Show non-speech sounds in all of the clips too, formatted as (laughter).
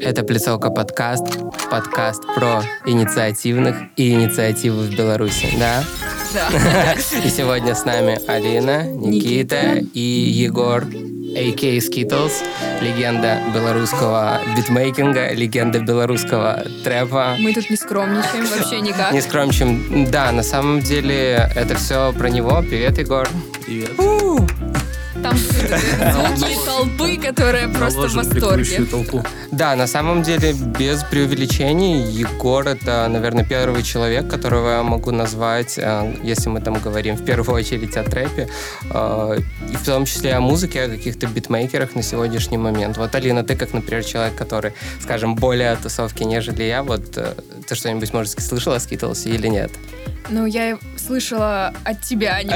Это «Пляцовка подкаст», подкаст про инициативных и инициативы в Беларуси, да? Да. И сегодня с нами Алина, Никита, Никита. и Егор, а.к. Skittles, легенда белорусского битмейкинга, легенда белорусского трэпа. Мы тут не скромничаем вообще никак. Не скромничаем. Да, на самом деле это все про него. Привет, Егор. Привет. Там звуки толпы, которые просто в восторге. Да, на самом деле, без преувеличений, Егор — это, наверное, первый человек, которого я могу назвать, э, если мы там говорим в первую очередь о трэпе, э, и в том числе о музыке, о каких-то битмейкерах на сегодняшний момент. Вот, Алина, ты как, например, человек, который, скажем, более о тусовке, нежели я, вот э, ты что-нибудь, может, слышала о Скитлсе или нет? Ну, я слышала от тебя, а не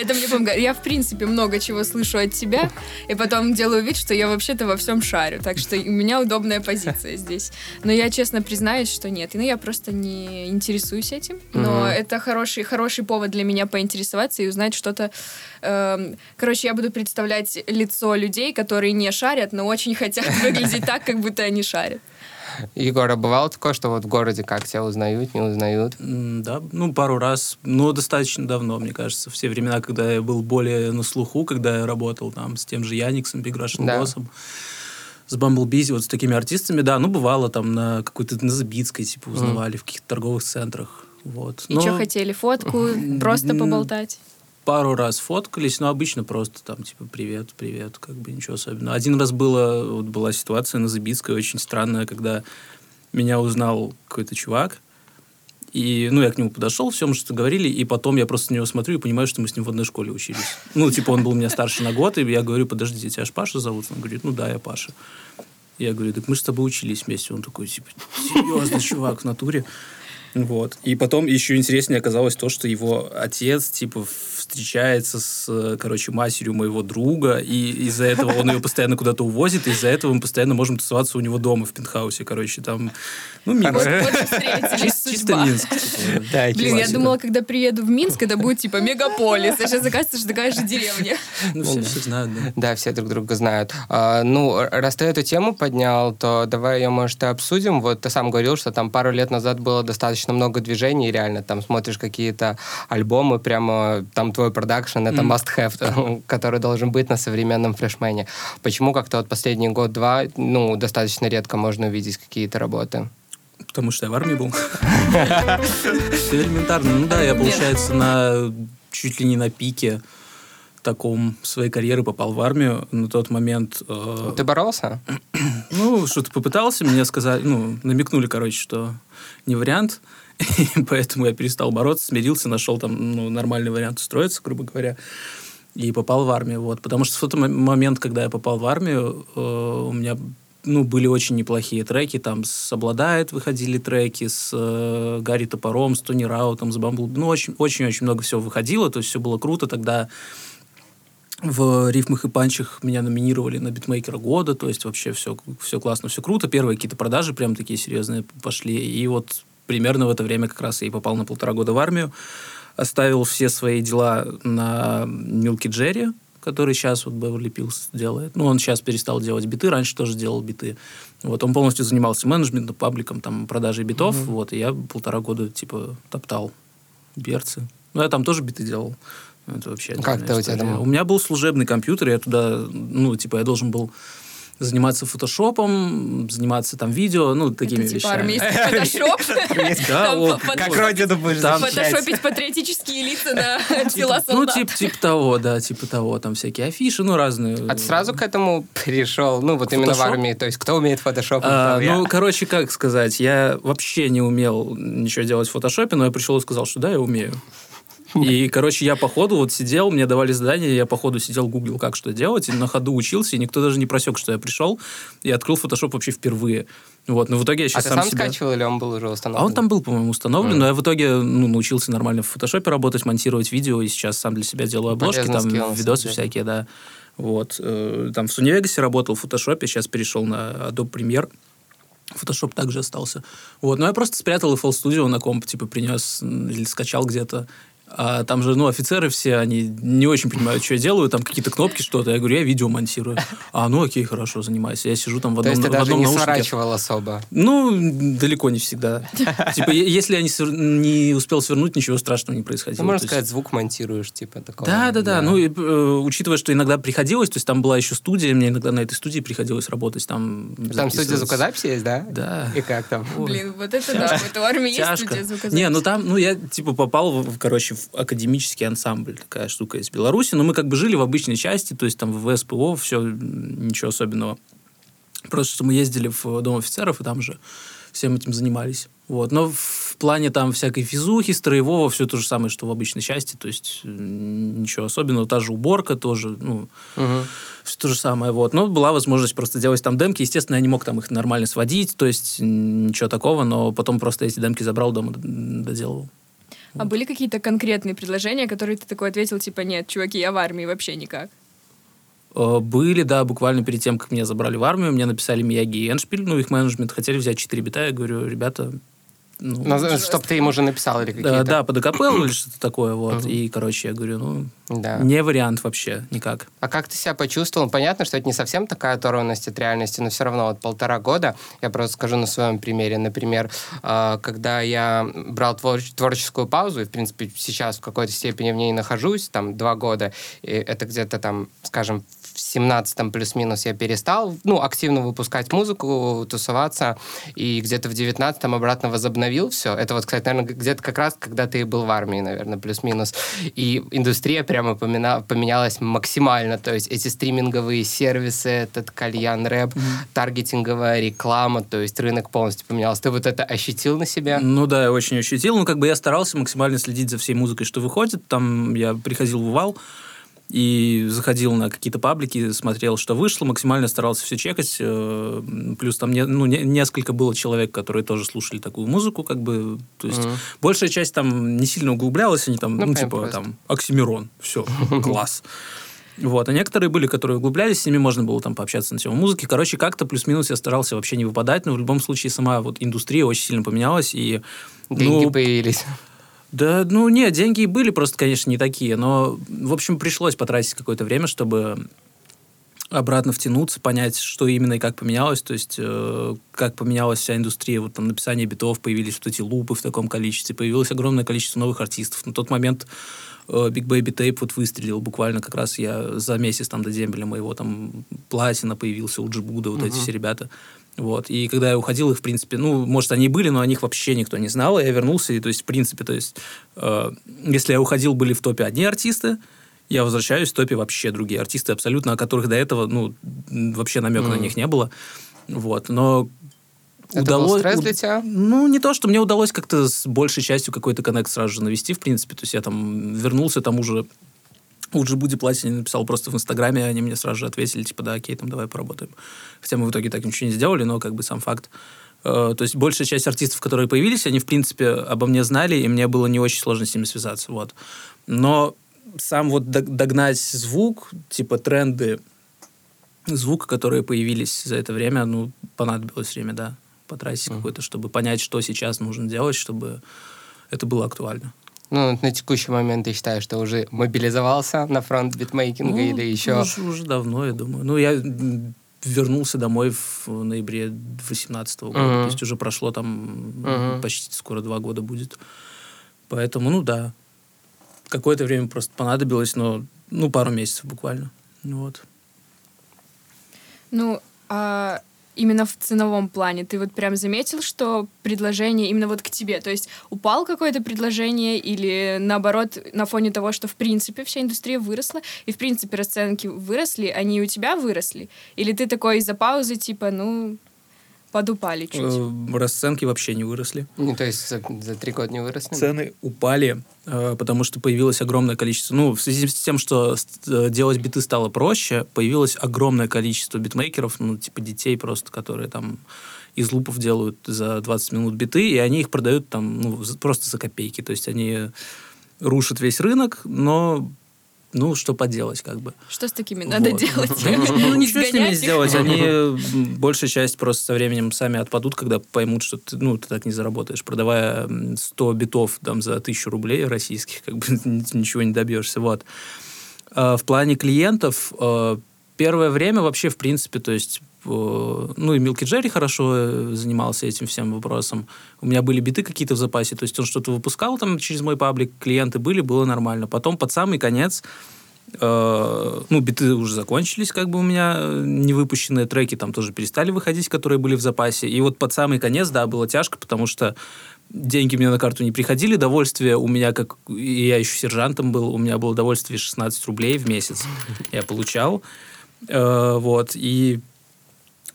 Это мне помогает. Я, в принципе, много чего слышу от тебя, и потом делаю вид, что я вообще-то во всем шарю. Так что у меня удобная позиция здесь. Но я честно признаюсь, что нет. Ну, я просто не интересуюсь этим. Но это хороший, хороший повод для меня поинтересоваться и узнать что-то. эм, Короче, я буду представлять лицо людей, которые не шарят, но очень хотят (laughs) выглядеть так, как будто они шарят. Егор, а бывало такое, что вот в городе как тебя узнают, не узнают? Да, ну, пару раз, но достаточно давно, мне кажется, все времена, когда я был более на слуху, когда я работал там с тем же Яниксом, Биграшем Да. Боссом, с Бамблбизи, вот с такими артистами, да, ну, бывало там на какой-то, на Забицкой, типа, узнавали в каких-то торговых центрах, вот. И Но что хотели? Фотку? Просто поболтать? Пару раз фоткались, но обычно просто там, типа, привет, привет, как бы ничего особенного. Один раз было, вот была ситуация на Забицкой очень странная, когда меня узнал какой-то чувак, и, ну, я к нему подошел, все, мы что-то говорили, и потом я просто на него смотрю и понимаю, что мы с ним в одной школе учились. Ну, типа, он был у меня старше на год, и я говорю, подождите, тебя ж Паша зовут? Он говорит, ну да, я Паша. Я говорю, так мы же с тобой учились вместе. Он такой, типа, серьезно, чувак, в натуре. Вот. И потом еще интереснее оказалось то, что его отец, типа, встречается с, э, короче, матерью моего друга, и из-за этого он ее постоянно куда-то увозит, и из-за этого мы постоянно можем тусоваться у него дома в пентхаусе, короче, там, ну, Минск. Чисто. Минск. Да, Блин, я думала, когда приеду в Минск, это будет типа мегаполис. А сейчас оказывается, что такая же деревня. Ну, все, все знают, да. Да, все друг друга знают. А, ну, раз ты эту тему поднял, то давай ее, может, и обсудим. Вот ты сам говорил, что там пару лет назад было достаточно много движений, реально там смотришь какие-то альбомы, прямо там твой продакшн, это must-have, который должен быть на современном флешмене. Почему как-то вот последний год-два, ну, достаточно редко можно увидеть какие-то работы? Потому что я в армии был. Все элементарно. Ну да, я, получается, на чуть ли не на пике таком своей карьеры попал в армию. На тот момент... э, Ты боролся? (clears throat) Ну, что-то попытался, мне сказали, ну, намекнули, короче, что не вариант, (laughs) поэтому я перестал бороться, смирился, нашел там, ну, нормальный вариант устроиться, грубо говоря, и попал в армию, вот. Потому что в тот мо- момент, когда я попал в армию, э, у меня, ну, были очень неплохие треки, там, с «Обладает» выходили треки, с э, Гарри Топором, с Тони Раутом, с Бамбл, ну, очень-очень много всего выходило, то есть все было круто, тогда в рифмах и панчах меня номинировали на битмейкера года, то есть вообще все, все классно, все круто. Первые какие-то продажи прям такие серьезные пошли. И вот примерно в это время как раз я и попал на полтора года в армию. Оставил все свои дела на Милки Джерри, который сейчас вот Беверли Пилс делает. Ну, он сейчас перестал делать биты, раньше тоже делал биты. Вот, он полностью занимался менеджментом, пабликом, там, продажей битов. Вот, и я полтора года, типа, топтал берцы. Ну, я там тоже биты делал. Это вообще Как ты у тебя там? У меня был служебный компьютер, я туда, ну, типа, я должен был заниматься фотошопом, заниматься там видео, ну, такими Это типа вещами. (laughs) фотошоп. Как родину будешь? Фотошопить патриотические лица на (laughs) тела Ну, солдат. типа, типа того, да, типа того. Там всякие афиши, ну, разные. А ты сразу к этому перешел? Ну, вот именно в армии. То есть, кто умеет фотошоп? А, ну, короче, как сказать, я вообще не умел ничего делать в фотошопе, но я пришел и сказал, что да, я умею. (laughs) И, короче, я по ходу вот сидел, мне давали задание, я по ходу сидел, гуглил, как что делать, и на ходу учился, и никто даже не просек, что я пришел, и открыл фотошоп вообще впервые. Вот, но в итоге я А сейчас ты сам, сам себя... скачивал или он был уже установлен? А он там был, по-моему, установлен, Мгм. но я в итоге ну, научился нормально в фотошопе работать, монтировать видео, и сейчас сам для себя делаю обложки, Полезный там скилл, видосы деле. всякие, да. Вот. э, Там в Суневегасе работал в фотошопе, сейчас перешел на Adobe Premiere. Фотошоп также остался. Вот. Но я просто спрятал FL Studio на комп, типа принес или скачал где-то. А там же, ну, офицеры все, они не очень понимают, что я делаю, там какие-то кнопки, что-то. Я говорю, я видео монтирую. А, ну окей, хорошо, занимайся. Я сижу там в То одном, есть ты в даже одном не наушнике. сворачивал особо. Ну, далеко не всегда. (laughs) Типа, если я не, свер- не успел свернуть, ничего страшного не происходило. Ну, можно То есть- сказать, звук монтируешь, типа такого. Да, да, да. Ну, и, э, учитывая, что иногда приходилось, то есть там была еще студия, мне иногда на этой студии приходилось работать. Там, Там студия звукозаписи есть, да? Да. И как там? Блин, вот это да. Вот у армии есть студия звукозаписи. Не, ну там, ну я типа попал, в, в, короче, в академический ансамбль, такая штука из Беларуси, но мы как бы жили в обычной части, то есть там в СПО, все, ничего особенного. Просто что мы ездили в Дом офицеров, и там же всем этим занимались. Вот. Но в плане там всякой физухи, строевого, все то же самое, что в обычной части, то есть ничего особенного. Та же уборка тоже, ну, Мгм. все то же самое, вот. Но была возможность просто делать там демки. Естественно, я не мог там их нормально сводить, то есть ничего такого, но потом просто эти демки забрал дома, доделывал. А были какие-то конкретные предложения, которые ты такой ответил, типа, нет, чуваки, я в армии вообще никак? Э, Были, да, буквально перед тем, как меня забрали в армию, мне написали Мияги и Эншпиль, ну, их менеджмент хотели взять 4 бита, я говорю, ребята, ну, Ну, чтоб ты им уже написал или какие-то. да, под АКПЛ или что-то (clears throat) такое, вот. И, короче, я говорю, ну, Да. не вариант вообще, никак. А как ты себя почувствовал? Понятно, что это не совсем такая оторванность от реальности, но все равно вот полтора года, я просто скажу на своем примере, например, э, когда я брал твор- творческую паузу, и, в принципе, сейчас в какой-то степени в ней нахожусь, там, два года, и это где-то там, скажем, 17-м плюс-минус я перестал, ну, активно выпускать музыку, тусоваться, и где-то в 19-м обратно возобновил все. Это вот, кстати, наверное, где-то как раз, когда ты был в армии, наверное, плюс-минус. И индустрия прямо помина- поменялась максимально. То есть эти стриминговые сервисы, этот кальян рэп, таргетинговая реклама, то есть рынок полностью поменялся. Ты вот это ощутил на себе? Ну да, я очень ощутил. Ну, как бы я старался максимально следить за всей музыкой, что выходит. Там я приходил в Увал и заходил на какие-то паблики, смотрел, что вышло, максимально старался все чекать. Э, Плюс там не- ну, не- несколько было человек, которые тоже слушали такую музыку, как бы. То есть Мгм. большая часть там не сильно углублялась, они там, Ну, ну, типа, просто. там, Оксимирон, все, (laughs) класс. Вот, а некоторые были, которые углублялись, с ними можно было там пообщаться на тему музыки. Короче, как-то плюс-минус я старался вообще не выпадать, но в любом случае сама вот индустрия очень сильно поменялась, и Деньги ну, появились. Да, ну нет, деньги и были просто, конечно, не такие, но, в общем, пришлось потратить какое-то время, чтобы обратно втянуться, понять, что именно и как поменялось, то есть э, как поменялась вся индустрия, вот там написание битов, появились вот эти лупы в таком количестве, появилось огромное количество новых артистов. На тот момент э, Big Baby Tape вот выстрелил буквально как раз я за месяц там до дембеля моего там Платина появился, у Джибуда, вот эти Мгм. все ребята. Вот. И когда я уходил, их, в принципе, ну, может, они и были, но о них вообще никто не знал. И я вернулся, и, то есть, в принципе, то есть, э, если я уходил, были в топе одни артисты, я возвращаюсь, в топе вообще другие артисты, абсолютно, о которых до этого, ну, вообще намека на Мгм. них не было. Вот. Но Это был удалось... стресс уд- для тебя? Ну, не то, что мне удалось как-то с большей частью какой-то коннект сразу же навести, в принципе. То есть я там вернулся, там уже у Джибуди Платини написал просто в Инстаграме, они мне сразу же ответили, типа, да, окей, там давай поработаем. Хотя мы в итоге так ничего не сделали, но как бы сам факт. Э, То есть большая часть артистов, которые появились, они, в принципе, обо мне знали, и мне было не очень сложно с ними связаться. Вот. Но сам вот дог- догнать звук, типа тренды звука, которые появились за это время, ну, понадобилось время, да, потратить Мгм. какое-то, чтобы понять, что сейчас нужно делать, чтобы это было актуально. Ну, на текущий момент ты считаешь, что уже мобилизовался на фронт битмейкинга Ну, или еще... Уже, уже давно, я думаю. Ну, я вернулся домой в ноябре 2018 года. Мгм. То есть уже прошло там Мгм. почти скоро два года будет. Поэтому, ну да. Какое-то время просто понадобилось, но ну, пару месяцев буквально. Ну, Вот. Ну, а именно в ценовом плане ты вот прям заметил, что предложение именно вот к тебе, то есть упал какое-то предложение или наоборот на фоне того, что в принципе вся индустрия выросла и в принципе расценки выросли, они и у тебя выросли? Или ты такой из-за паузы типа, ну, подупали чуть? Э, Расценки вообще не выросли. Ну, то есть за, за три года не выросли? Цены упали, э, потому что появилось огромное количество... Ну, в связи с тем, что э, делать биты стало проще, появилось огромное количество битмейкеров, ну, типа детей просто, которые там из лупов делают за 20 минут биты, и они их продают там ну, просто за копейки. То есть они рушат весь рынок, но ну, что поделать, как бы. Что с такими надо Вот. делать? (laughs) Ну, что с ними сделать? Они, большая часть просто со временем сами отпадут, когда поймут, что ты, ну, ты так не заработаешь. Продавая м, 100 битов там, за 1000 рублей российских, как бы (laughs) ничего не добьешься. Вот. А В плане клиентов э, первое время вообще, в принципе, то есть ну, и Милки Джерри хорошо э, занимался этим всем вопросом. У меня были биты какие-то в запасе, то есть он что-то выпускал там через мой паблик, клиенты были, было нормально. Потом под самый конец э, ну, биты уже закончились, как бы у меня э, невыпущенные треки там тоже перестали выходить, которые были в запасе. И вот под самый конец, да, было тяжко, потому что деньги мне на карту не приходили, довольствие у меня, как я еще сержантом был, у меня было удовольствие 16 рублей в месяц я получал. Э, вот, и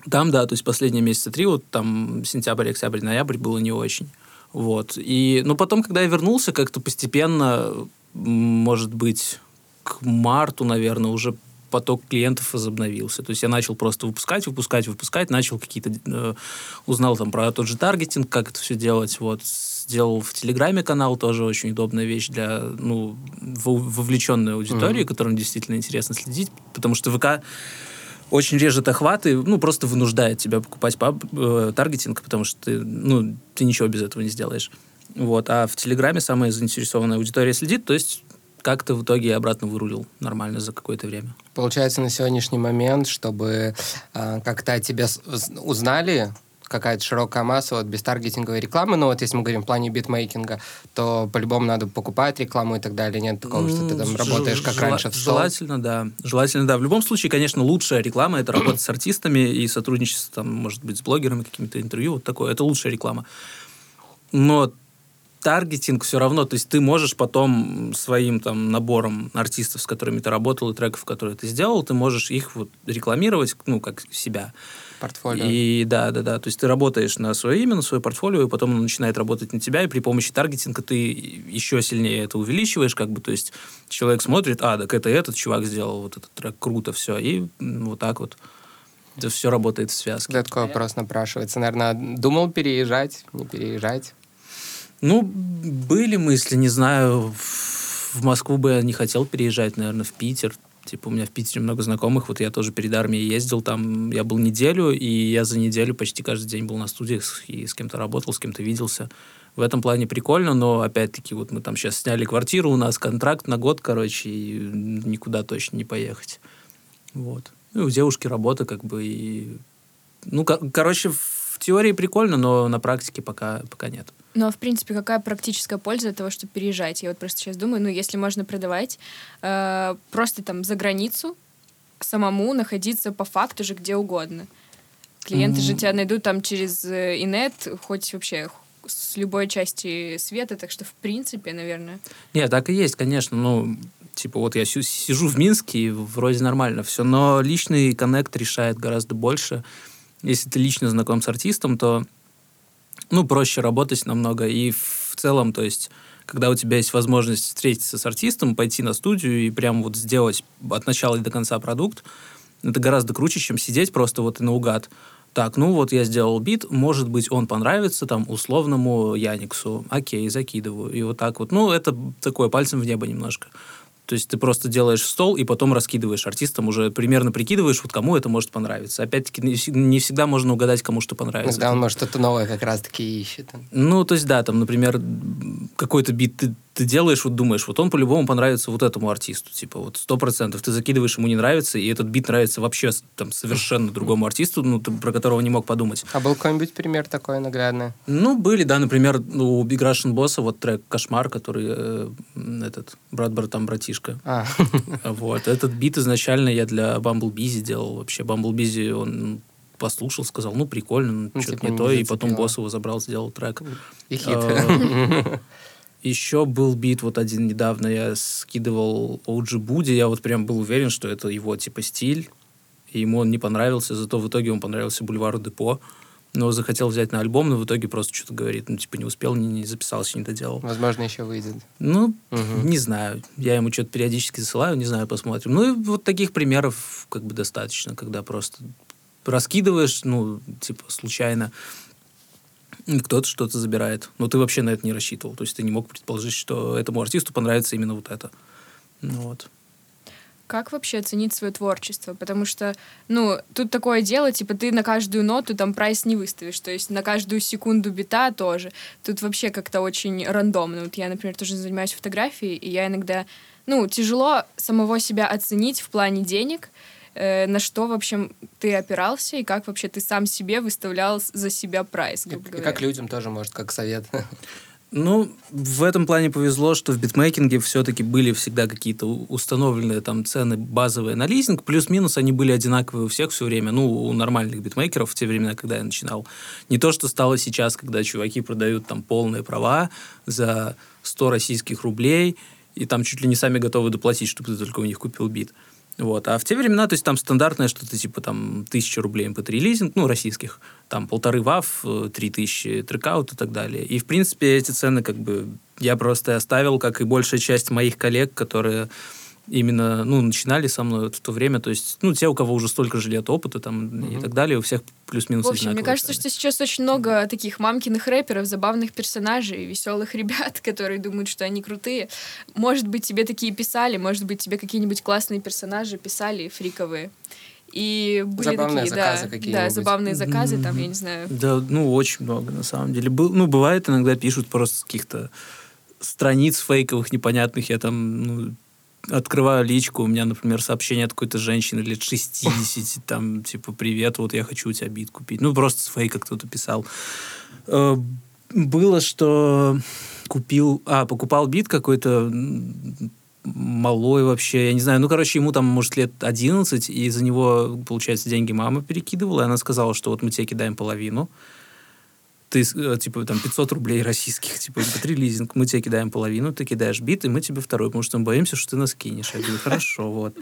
там, да, то есть последние месяца три, вот там сентябрь, октябрь, ноябрь было не очень. Вот. И, но потом, когда я вернулся, как-то постепенно, может быть, к марту, наверное, уже поток клиентов возобновился. То есть я начал просто выпускать, выпускать, выпускать, начал какие-то... э, узнал там про тот же таргетинг, как это все делать. Вот. Сделал в Телеграме канал, тоже очень удобная вещь для ну, вов- вовлеченной аудитории, которым действительно интересно следить, потому что ВК очень режет охваты, ну, просто вынуждает тебя покупать паб, э, таргетинг, потому что ты, ну, ты ничего без этого не сделаешь. Вот. А в Телеграме самая заинтересованная аудитория следит, то есть как-то в итоге обратно вырулил нормально за какое-то время. Получается, на сегодняшний момент, чтобы э, как-то уз- узнали, какая-то широкая масса вот без таргетинговой рекламы, ну вот если мы говорим в плане битмейкинга, то по-любому надо покупать рекламу и так далее. Нет такого, что ты там работаешь как жела- раньше в стол. Желательно, да. Желательно, да. В любом случае, конечно, лучшая реклама — это работа с артистами и сотрудничество, там, может быть, с блогерами, какими-то интервью, вот такое. Это лучшая реклама. Но таргетинг все равно, то есть ты можешь потом своим там набором артистов, с которыми ты работал, и треков, которые ты сделал, ты можешь их вот рекламировать, ну, как себя. Портфолио. И да, да, да. То есть ты работаешь на свое имя, на свое портфолио, и потом оно начинает работать на тебя, и при помощи таргетинга ты еще сильнее это увеличиваешь, как бы, то есть человек смотрит, а, так это этот чувак сделал вот этот трек, круто, все, и вот так вот это все работает в связке. Когда такой вопрос напрашивается. Наверное, думал переезжать, не переезжать. Ну, были мысли, не знаю, в Москву бы я не хотел переезжать, наверное, в Питер. Типа, у меня в Питере много знакомых, вот я тоже перед армией ездил, там я был неделю, и я за неделю почти каждый день был на студиях и с кем-то работал, с кем-то виделся. В этом плане прикольно, но, опять-таки, вот мы там сейчас сняли квартиру, у нас контракт на год, короче, и никуда точно не поехать. Вот. Ну, у девушки работа, как бы, и... Ну, ко- короче, в теории прикольно, но на практике пока, пока нет. Ну, а в принципе, какая практическая польза от того, чтобы переезжать? Я вот просто сейчас думаю, ну, если можно продавать э, просто там за границу, самому находиться по факту же где угодно. Клиенты же М. тебя найдут там через э, инет, хоть вообще с любой части света, так что, в принципе, наверное... Нет, так и есть, конечно. Ну, типа, вот я сижу в Минске, и вроде нормально все, но личный коннект решает гораздо больше. Если ты лично знаком с артистом, то, ну, проще работать намного. И в целом, то есть, когда у тебя есть возможность встретиться с артистом, пойти на студию и прям вот сделать от начала и до конца продукт, это гораздо круче, чем сидеть просто вот и наугад. Так, ну вот я сделал бит, может быть, он понравится там условному Яниксу. Окей, закидываю. И вот так вот. Ну, это такое пальцем в небо немножко. То есть ты просто делаешь стол и потом раскидываешь артистам, уже примерно прикидываешь, вот кому это может понравиться. Опять-таки, не вс- не всегда можно угадать, кому что понравится. Иногда он, может, что-то новое как раз-таки ищет. Ну, то есть, да, там, например, какой-то бит ты, ты делаешь, вот думаешь, вот он по-любому понравится вот этому артисту, типа, вот сто процентов. Ты закидываешь, ему не нравится, и этот бит нравится вообще там совершенно другому артисту, ну, ты- про которого не мог подумать. А был какой-нибудь пример такой наглядный? Ну, были, да, например, ну, у Big Russian Boss вот трек «Кошмар», который э, этот, брат-брат там братишка. А, (laughs) Вот, этот бит изначально я для Bumblebee сделал вообще. Bumblebee, он послушал, сказал, ну, прикольно, ну, Ну, что-то типа, не то, и потом босс его забрал, сделал трек. и хит. (laughs) Еще был бит вот один недавно, я скидывал OG Буди, я вот прям был уверен, что это его типа стиль, и ему он не понравился, зато в итоге он понравился Бульвару Депо, но захотел взять на альбом, но в итоге просто что-то говорит, ну типа не успел, не, не записался, не доделал. Возможно, еще выйдет. Ну, Мгм. не знаю, я ему что-то периодически засылаю, не знаю, посмотрим. Ну и вот таких примеров как бы достаточно, когда просто раскидываешь, ну, типа, случайно, кто-то что-то забирает. Но ты вообще на это не рассчитывал. То есть ты не мог предположить, что этому артисту понравится именно вот это. Ну вот. как вообще оценить свое творчество? Потому что, ну, тут такое дело, типа, ты на каждую ноту там прайс не выставишь, то есть на каждую секунду бита тоже. Тут вообще как-то очень рандомно. Вот я, например, тоже занимаюсь фотографией, и я иногда, ну, тяжело самого себя оценить в плане денег, э, на что, в общем, ты опирался, и как вообще ты сам себе выставлял за себя прайс, И, грубо и говоря. как людям тоже, может, как совет. (laughs) Ну, в этом плане повезло, что в битмейкинге все-таки были всегда какие-то установленные там цены базовые на лизинг. Плюс-минус они были одинаковые у всех все время. Ну, у нормальных битмейкеров в те времена, когда я начинал. Не то, что стало сейчас, когда чуваки продают там полные права за 100 российских рублей, и там чуть ли не сами готовы доплатить, чтобы ты только у них купил бит. Вот. А в те времена, то есть там стандартное что-то типа там тысяча рублей MP3 лизинг, ну, российских, там полторы ваф, э, три тысячи трекаут и так далее. И, в принципе, эти цены как бы я просто оставил, как и большая часть моих коллег, которые именно, ну, начинали со мной вот в то время, то есть, ну, те, у кого уже столько же лет опыта там и так далее, у всех плюс-минус В общем, мне кажется, цены. что сейчас очень много таких мамкиных рэперов, забавных персонажей, веселых ребят, (laughs) которые думают, что они крутые. Может быть, тебе такие писали, может быть, тебе какие-нибудь классные персонажи писали, фриковые. И были Забавные такие, заказы да, да, какие-нибудь. забавные заказы, там, я не знаю. Да, ну, очень много, на самом деле. Был, ну, бывает, иногда пишут просто каких-то страниц фейковых, непонятных. Я там, ну, открываю личку, у меня, например, сообщение от какой-то женщины лет 60, там, типа, привет, вот я хочу у тебя бит купить. Ну, просто с фейка кто-то писал. Э, Было, что купил, а, покупал бит какой-то малой вообще, я не знаю, ну, короче, ему там, может, лет 11, и за него, получается, деньги мама перекидывала, и она сказала, что вот мы тебе кидаем половину, ты, э, типа, там, 500 рублей российских, типа, три лизинг, мы тебе кидаем половину, ты кидаешь бит, и мы тебе второй, потому что мы боимся, что ты нас кинешь. Я говорю, хорошо, вот.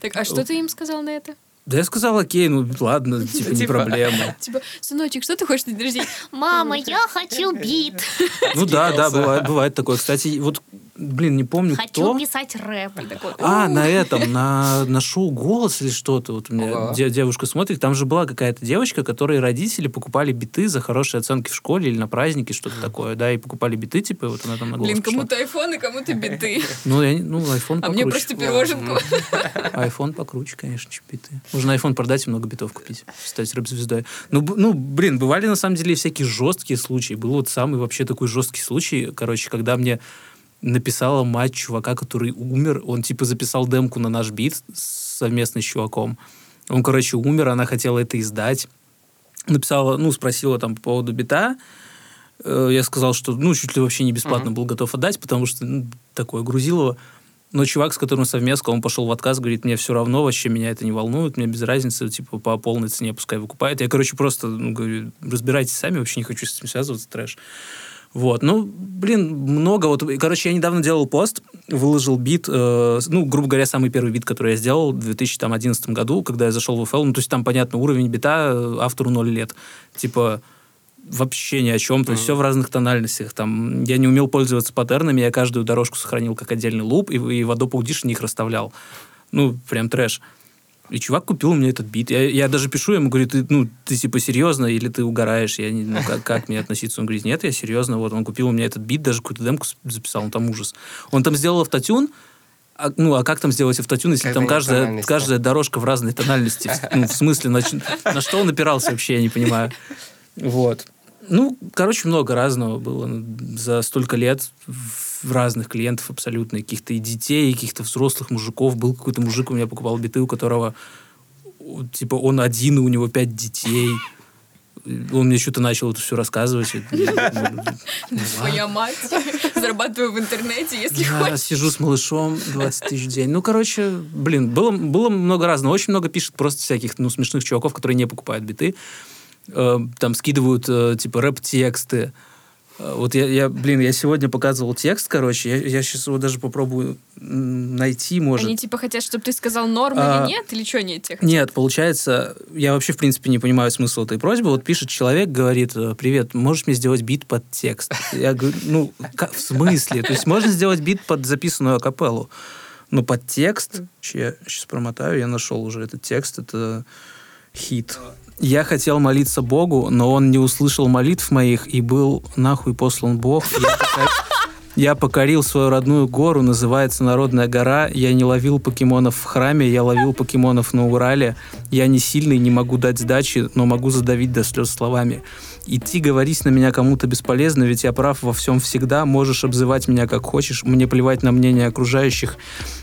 Так, а что ты им сказал на это? Да я сказал, окей, ну, ладно, (laughs) типа, не Типа, проблема. (laughs) Типа, сыночек, что ты хочешь на день рождения? Мама, я хочу бит. (laughs) Ну да, да, бывает, бывает такое. Кстати, вот, блин, не помню, Хочу кто. писать рэп. Такой, А, на этом, на, на шоу «Голос» или что-то. Вот у меня де- девушка смотрит. Там же была какая-то девочка, которой родители покупали биты за хорошие оценки в школе или на празднике, что-то такое, да, и покупали биты, типа, вот она там на «Голос» Блин, кому-то айфон и кому-то биты. Ну, я, ну, iPhone А мне покруче. просто пироженку. iPhone покруче, конечно, чем биты. Можно iPhone продать и много битов купить, стать рэп-звездой. Ну, ну, блин, бывали на самом деле всякие жесткие случаи. Был вот самый вообще такой жесткий случай, короче, когда мне написала мать чувака, который умер. Он, типа, записал демку на наш бит совместно с чуваком. Он, короче, умер, она хотела это издать. Написала, ну, спросила там по поводу бита. Э, Я сказал, что, ну, чуть ли вообще не бесплатно Мгм. был готов отдать, потому что ну, такое грузил его. Но чувак, с которым совместка, он пошел в отказ, говорит, мне все равно, вообще меня это не волнует, мне без разницы, типа, по полной цене пускай выкупает. Я, короче, просто, ну, говорю, разбирайтесь сами, вообще не хочу с этим связываться, трэш. Вот, ну, блин, много. Вот, короче, я недавно делал пост, выложил бит, э, ну, грубо говоря, самый первый бит, который я сделал в 2011 году, когда я зашел в FL. Ну, то есть там, понятно, уровень бита, э, автору 0 лет. Типа, вообще ни о чем. То есть все в разных тональностях. Там я не умел пользоваться паттернами, я каждую дорожку сохранил как отдельный луп и, и в Adobe Audition их расставлял. Ну, прям трэш. И чувак купил у меня этот бит. Я, я даже пишу ему, говорю, ты, ну, ты типа серьезно или ты угораешь? Я не, ну, как, как мне относиться? Он говорит, нет, я серьезно. Вот он купил у меня этот бит, даже какую-то демку записал, он там ужас. Он там сделал автотюн, а, ну, а как там сделать автотюн, если Как там каждая, каждая дорожка в разной тональности? Ну, в смысле, на, на что он опирался вообще, я не понимаю. Вот. Ну, короче, много разного было за столько лет в разных клиентов абсолютно, и каких-то и детей, и каких-то взрослых мужиков. Был какой-то мужик, у меня покупал биты, у которого типа он один, и у него пять детей. Он мне что-то начал это все рассказывать. Ну, ну, Твоя мать. (laughs) Зарабатываю в интернете, если хочешь. сижу с малышом 20 тысяч в день. Ну, короче, блин, было, было много разного. Очень много пишет просто всяких, ну, смешных чуваков, которые не покупают биты. Э, там скидывают, э, типа, рэп-тексты. Э, Вот я, я, блин, я сегодня показывал текст, короче, я, я сейчас его даже попробую найти, может. Они типа хотят, чтобы ты сказал норм А, или нет, или что нет тех? Нет, получается, я вообще, в принципе, не понимаю смысла этой просьбы. Вот пишет человек, говорит, э, привет, можешь мне сделать бит под текст? Я говорю, ну, в смысле? То есть можно сделать бит под записанную акапеллу, но под текст, я сейчас промотаю, я нашел уже этот текст, это хит. Я хотел молиться Богу, но он не услышал молитв моих и был нахуй послан Бог. Я такая, Я покорил свою родную гору, называется Народная гора. Я не ловил покемонов в храме, я ловил покемонов на Урале. Я не сильный, не могу дать сдачи, но могу задавить до слез словами. Идти говорить на меня кому-то бесполезно, ведь я прав во всем всегда. Можешь обзывать меня как хочешь, мне плевать на мнение окружающих,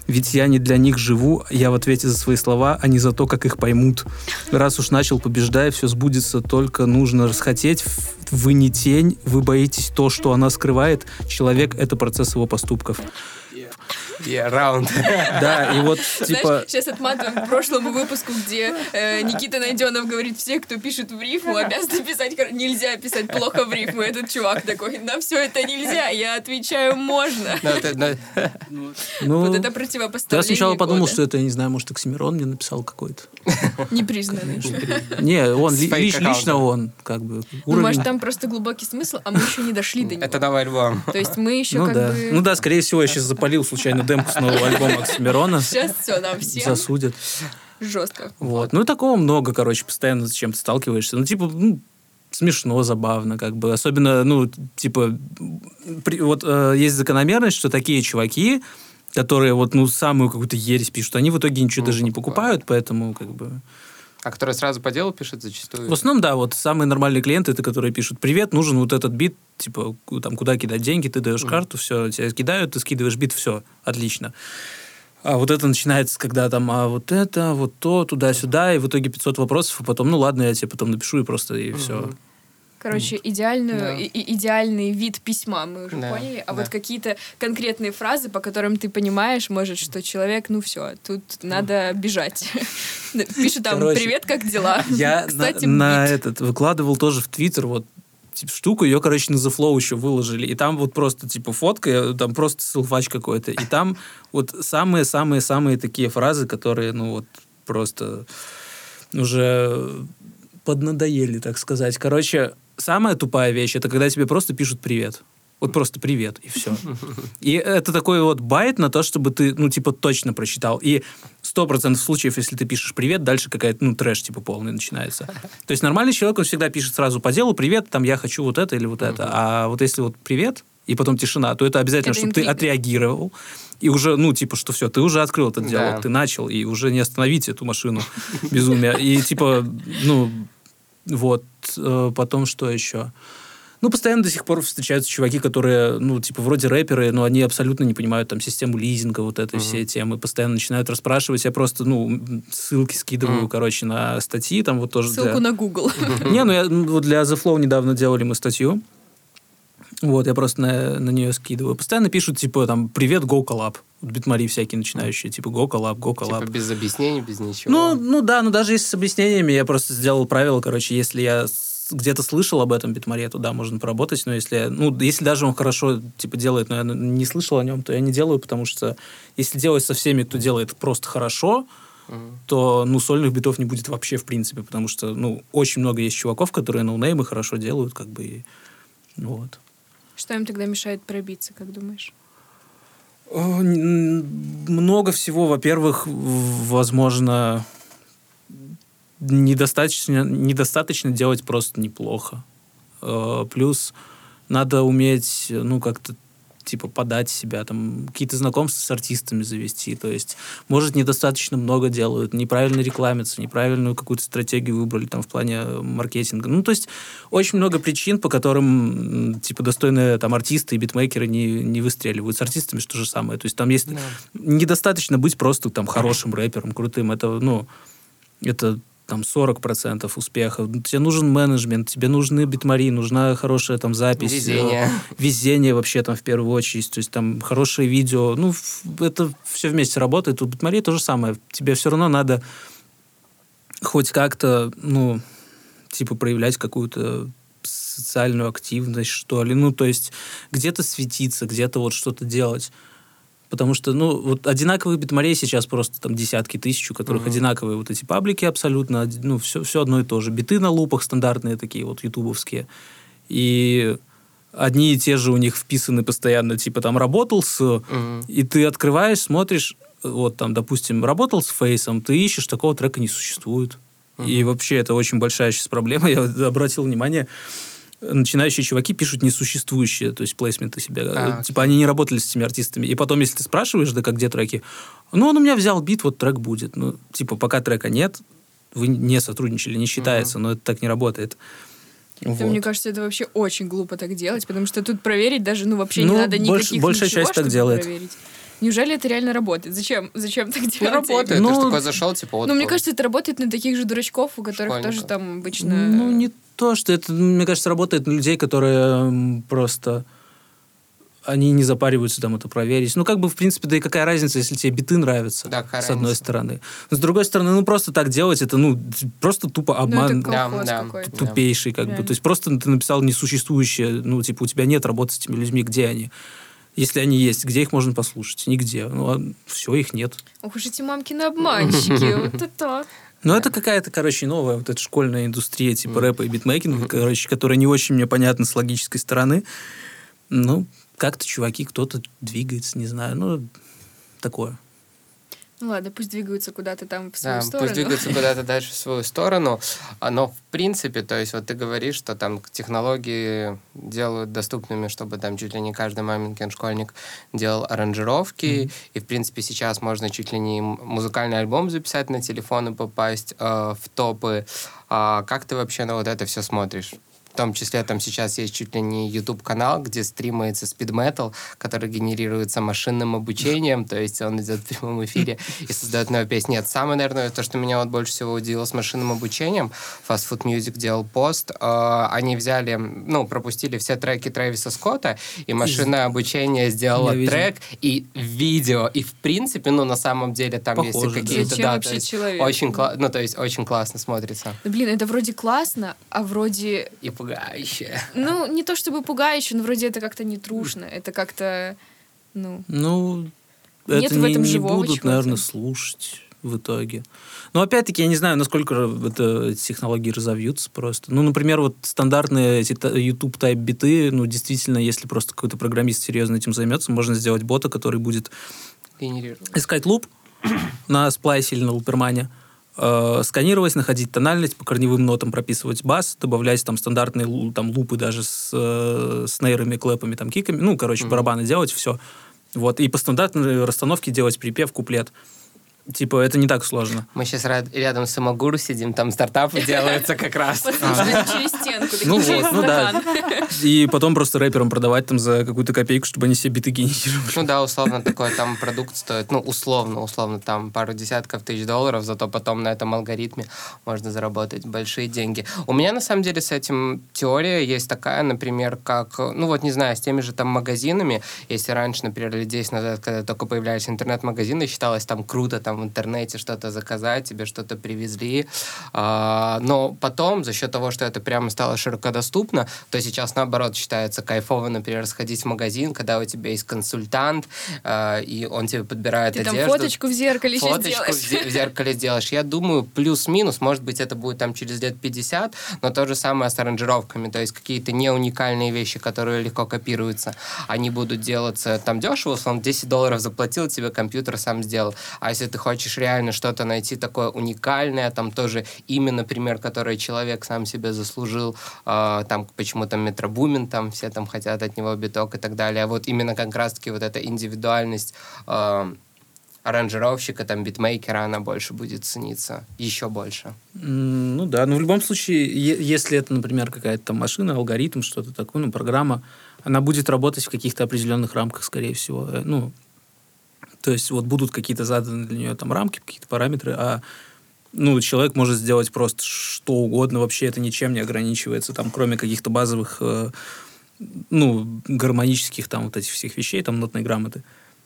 ведь я не для них живу, я в ответе за свои слова, а не за то, как их поймут. Раз уж начал, побеждай, все сбудется, только нужно расхотеть. Вы не тень, вы боитесь то, что она скрывает. Человек — это процесс его поступков. Yeah, раунд. Да, и вот, Знаешь, типа... сейчас отматываем к прошлому выпуску, где э, Никита Найденов говорит, все, кто пишет в рифму, обязаны писать, нельзя писать плохо в рифму. Этот чувак такой, на все это нельзя. Я отвечаю, можно. Ну, это- ну, Вот это я противопоставление сначала подумал, что это, я не знаю, может, Оксимирон мне написал какой-то. Непризнанный. Не, он, лично он, как бы, Ну, уровень. может, там просто глубокий смысл, а мы еще не дошли до него. Это новый альбом. То есть мы еще Ну как да. бы... Ну да, скорее всего, я сейчас запалил случайно демку с нового альбома Оксимирона. Сейчас все, нам всем Засудят. жестко. Вот. Ну и такого много, короче, постоянно с чем-то сталкиваешься. Ну, типа, ну, смешно, забавно, как бы. Особенно, ну, типа, при- вот э, есть закономерность, что такие чуваки, которые вот, ну, самую какую-то ересь пишут, они в итоге ничего Ну, даже не покупают. покупают, поэтому, как бы... А который сразу по делу пишет зачастую. В основном, да, вот самые нормальные клиенты, это которые пишут, привет, нужен вот этот бит, типа, там, куда кидать деньги, ты даешь карту, все, тебя кидают, ты скидываешь бит, все, отлично. А вот это начинается, когда там, а вот это, вот то, туда-сюда, и в итоге 500 вопросов, а потом, ну ладно, я тебе потом напишу, и просто, и все. Короче, идеальную, Да. и- и- идеальный вид письма мы уже Да, поняли, а да. вот какие-то конкретные фразы, по которым ты понимаешь, может, что человек, ну все, тут надо бежать. (laughs) Пишет там, Короче, привет, как дела? (laughs) Я (laughs) Кстати, на, на этот выкладывал тоже в Твиттер вот типа, штуку, ее, короче, на Flow еще выложили. И там вот просто, типа, фотка, там просто селфач какой-то. И там вот самые-самые-самые такие фразы, которые, ну, вот просто уже поднадоели, так сказать. Короче, самая тупая вещь, это когда тебе просто пишут «привет». Вот просто привет, и все. И это такой вот байт на то, чтобы ты, ну, типа, точно прочитал. И сто процентов случаев, если ты пишешь привет, дальше какая-то, ну, трэш, типа, полный начинается. То есть нормальный человек, он всегда пишет сразу по делу привет, там, я хочу вот это или вот это. А вот если вот привет, и потом тишина, то это обязательно, Это чтобы ты интрига. отреагировал. И уже, ну, типа, что все, ты уже открыл этот Да. диалог, ты начал, и уже не остановить эту машину безумия. И, типа, ну, вот, э, потом что еще? Ну, постоянно до сих пор встречаются чуваки, которые, ну, типа, вроде рэперы, но они абсолютно не понимают там систему лизинга, вот этой все темы, постоянно начинают расспрашивать. Я просто, ну, ссылки скидываю, Мгм. короче, на статьи, там вот тоже для- Ссылку на Google. (laughs) не, ну я ну, вот для The Flow недавно делали мы статью. Вот, я просто на, на нее скидываю. Постоянно пишут, типа, там, привет, go collab. Вот битмари всякие начинающие, типа, go collab. Типа без объяснений, без ничего. Ну, ну да, ну даже если с объяснениями, я просто сделал правило, короче, если я где-то слышал об этом битмаре, то да, можно поработать, но если, ну, если даже он хорошо, типа, делает, но я не слышал о нем, то я не делаю, потому что если делать со всеми, кто делает просто хорошо, Мгм. то, ну, сольных битов не будет вообще, в принципе, потому что, ну, очень много есть чуваков, которые ноунеймы хорошо делают, как бы, и, вот. Что им тогда мешает пробиться, как думаешь? Н- Много всего. Во-первых, возможно, недостаточно, недостаточно делать просто неплохо. Э, Плюс надо уметь, ну, как-то типа подать себя, там, какие-то знакомства с артистами завести. То есть, может, недостаточно много делают, неправильно рекламятся, неправильную какую-то стратегию выбрали там в плане э, маркетинга. Ну, то есть, очень много причин, по которым, типа, достойные там артисты и битмейкеры не, не выстреливают. С артистами что же самое. То есть, там есть... Да. Недостаточно быть просто там хорошим рэпером, крутым. Это, ну, это там 40% успеха. Тебе нужен менеджмент, тебе нужны битмари, нужна хорошая там запись. Везение. э, Везение вообще там в первую очередь. То есть там хорошее видео. Ну, это все вместе работает. У битмари то же самое. Тебе все равно надо хоть как-то, ну, типа проявлять какую-то социальную активность, что ли. Ну, то есть где-то светиться, где-то вот что-то делать. Потому что, ну, вот одинаковых битмарей сейчас просто там десятки тысяч, у которых Мгм. одинаковые вот эти паблики абсолютно, ну, все, все одно и то же. Биты на лупах стандартные такие вот ютубовские. И одни и те же у них вписаны постоянно, типа там работал с... Мгм. И ты открываешь, смотришь, вот там, допустим, работал с фейсом, ты ищешь, такого трека не существует. И вообще это очень большая сейчас проблема. (laughs) Я обратил внимание, начинающие чуваки пишут несуществующие, то есть плейсменты себя. А, типа они не работали с этими артистами. И потом, если ты спрашиваешь, да как где треки, ну он у меня взял бит, вот трек будет. Ну, типа, пока трека нет, вы не сотрудничали, не считается, но это так не работает. Да, Вот. Мне кажется, это вообще очень глупо так делать, потому что тут проверить даже, ну, вообще Ну, не надо больш- никаких большая ничего, часть так чтобы делает. проверить. Неужели это реально работает? Зачем? Зачем так делать? Ну, работает. Ну, ты же такой зашел, типа, вот Ну, мне кажется, это работает на таких же дурачков, у которых Школьников. тоже там обычно... Ну, не то, что это, мне кажется, работает на людей, которые просто они не запариваются там это проверить. Ну, как бы, в принципе, да и какая разница, если тебе биты нравятся, Да, с одной разница. стороны. Но с другой стороны, ну, просто так делать, это, ну, просто тупо Ну, обман это Да, да. тупейший, как бы. Реально. То есть просто ты написал несуществующее, ну, типа, у тебя нет работы с этими людьми, где они? Если они есть, где их можно послушать? Нигде. Ну, все, их нет. Ох уж эти мамкины обманщики, (laughs) вот это. Ну, это какая-то, короче, новая вот эта школьная индустрия, типа рэпа и битмейкинга, короче, которая не очень мне понятна с логической стороны. Ну, как-то чуваки, кто-то двигается, не знаю, ну, такое. Ну ладно, пусть двигаются куда-то там в свою Да, сторону. пусть двигаются (laughs) куда-то дальше в свою сторону. А, Но, в принципе, то есть вот ты говоришь, что там технологии делают доступными, чтобы там чуть ли не каждый маменькин школьник делал аранжировки. И, в принципе, сейчас можно чуть ли не музыкальный альбом записать на телефон и попасть э, в топы. А как ты вообще на вот это все смотришь? В том числе там сейчас есть чуть ли не YouTube-канал, где стримается speed metal, который генерируется машинным обучением, то есть он идет в прямом эфире и создает новые песни. Нет, самое, наверное, то, что меня вот больше всего удивило с машинным обучением, Fast Food Music делал пост, э, они взяли, ну, пропустили все треки Трэвиса Скотта, и машинное обучение сделало Я видел. трек и видео, и в принципе, ну, на самом деле там Похоже, есть какие-то, да, вообще человек? очень, кла- ну, то есть очень классно смотрится Да, блин, это вроде классно, а вроде... и пугающе. Ну, не то чтобы пугающе, но вроде это как-то не трушно. Это как-то, ну... Ну, Нет это в не, этом не живого будут, чего-то. наверное, слушать в итоге. Но опять-таки, я не знаю, насколько это, эти технологии разовьются просто. Ну, например, вот стандартные эти YouTube type биты, ну, действительно, если просто какой-то программист серьезно этим займется, можно сделать бота, который будет искать луп (clears throat) на сплайсе или на лупермане, э, сканировать, находить тональность, по корневым нотам прописывать бас, добавлять там стандартные там, лупы даже с, э, с нейрами, клэпами, там, киками, ну, короче, Мгм. барабаны делать, все. Вот, и по стандартной расстановке делать припев, куплет. Типа, это не так сложно. Мы сейчас рядом с Имагуру сидим, там стартапы (laughs) делаются как раз. Через стенку, Ну вот, ну да. И потом просто рэперам продавать там за какую-то копейку, чтобы они себе биты генерировали. Ну да, условно такой там продукт стоит, ну условно, условно там пару десятков тысяч долларов, зато потом на этом алгоритме можно заработать большие деньги. У меня на самом деле с этим теория есть такая, например, как, ну вот не знаю, с теми же там магазинами, если раньше, например, лет 10 назад, когда только появлялись интернет-магазины, считалось там круто там в интернете что-то заказать, тебе что-то привезли, А, но потом за счет того, что это прямо стало широко доступно, то сейчас наоборот считается кайфово, например, сходить в магазин, когда у тебя есть консультант, а, и он тебе подбирает Ты там одежду. фоточку в зеркале еще Фоточку в, сделаешь. в зеркале сделаешь. Я думаю, плюс-минус, может быть, это будет там через лет 50, но то же самое с аранжировками. То есть какие-то не уникальные вещи, которые легко копируются, они будут делаться там дешево, условно, 10 долларов заплатил, тебе компьютер сам сделал. А если ты хочешь реально что-то найти такое уникальное, там тоже имя, например, которое человек сам себе заслужил, а, там почему там метробумен, там все там хотят от него биток и так далее. А вот именно как раз-таки вот эта индивидуальность а, аранжировщика, там, битмейкера, она больше будет цениться. Еще больше. Ну да, но в любом случае, если это, например, какая-то там машина, алгоритм, что-то такое, ну, программа, она будет работать в каких-то определенных рамках, скорее всего. Э, Ну, то есть вот будут какие-то заданы для нее там рамки, какие-то параметры, а ну, человек может сделать просто что угодно, вообще это ничем не ограничивается, там, кроме каких-то базовых, э, ну, гармонических там вот этих всех вещей, там, нотной грамоты.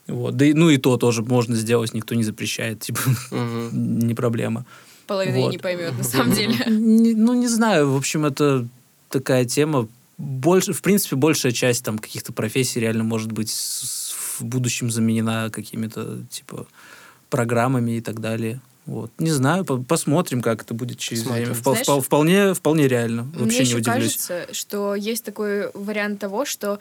Вот. Да и, ну и то тоже можно сделать, никто не запрещает, (laughs) типа, не проблема. Половина Вот. не поймет, на самом деле. (laughs) Не- ну, не знаю. В общем, это такая тема. Больше, в принципе, большая часть там каких-то профессий реально может быть с- в будущем заменена какими-то, типа, программами и так далее. Вот. Не знаю, по- посмотрим, как это будет через Посмотрим. время. Впол- Знаешь, впол- вполне, вполне реально. Мне Вообще не еще удивлюсь. кажется, что есть такой вариант того, что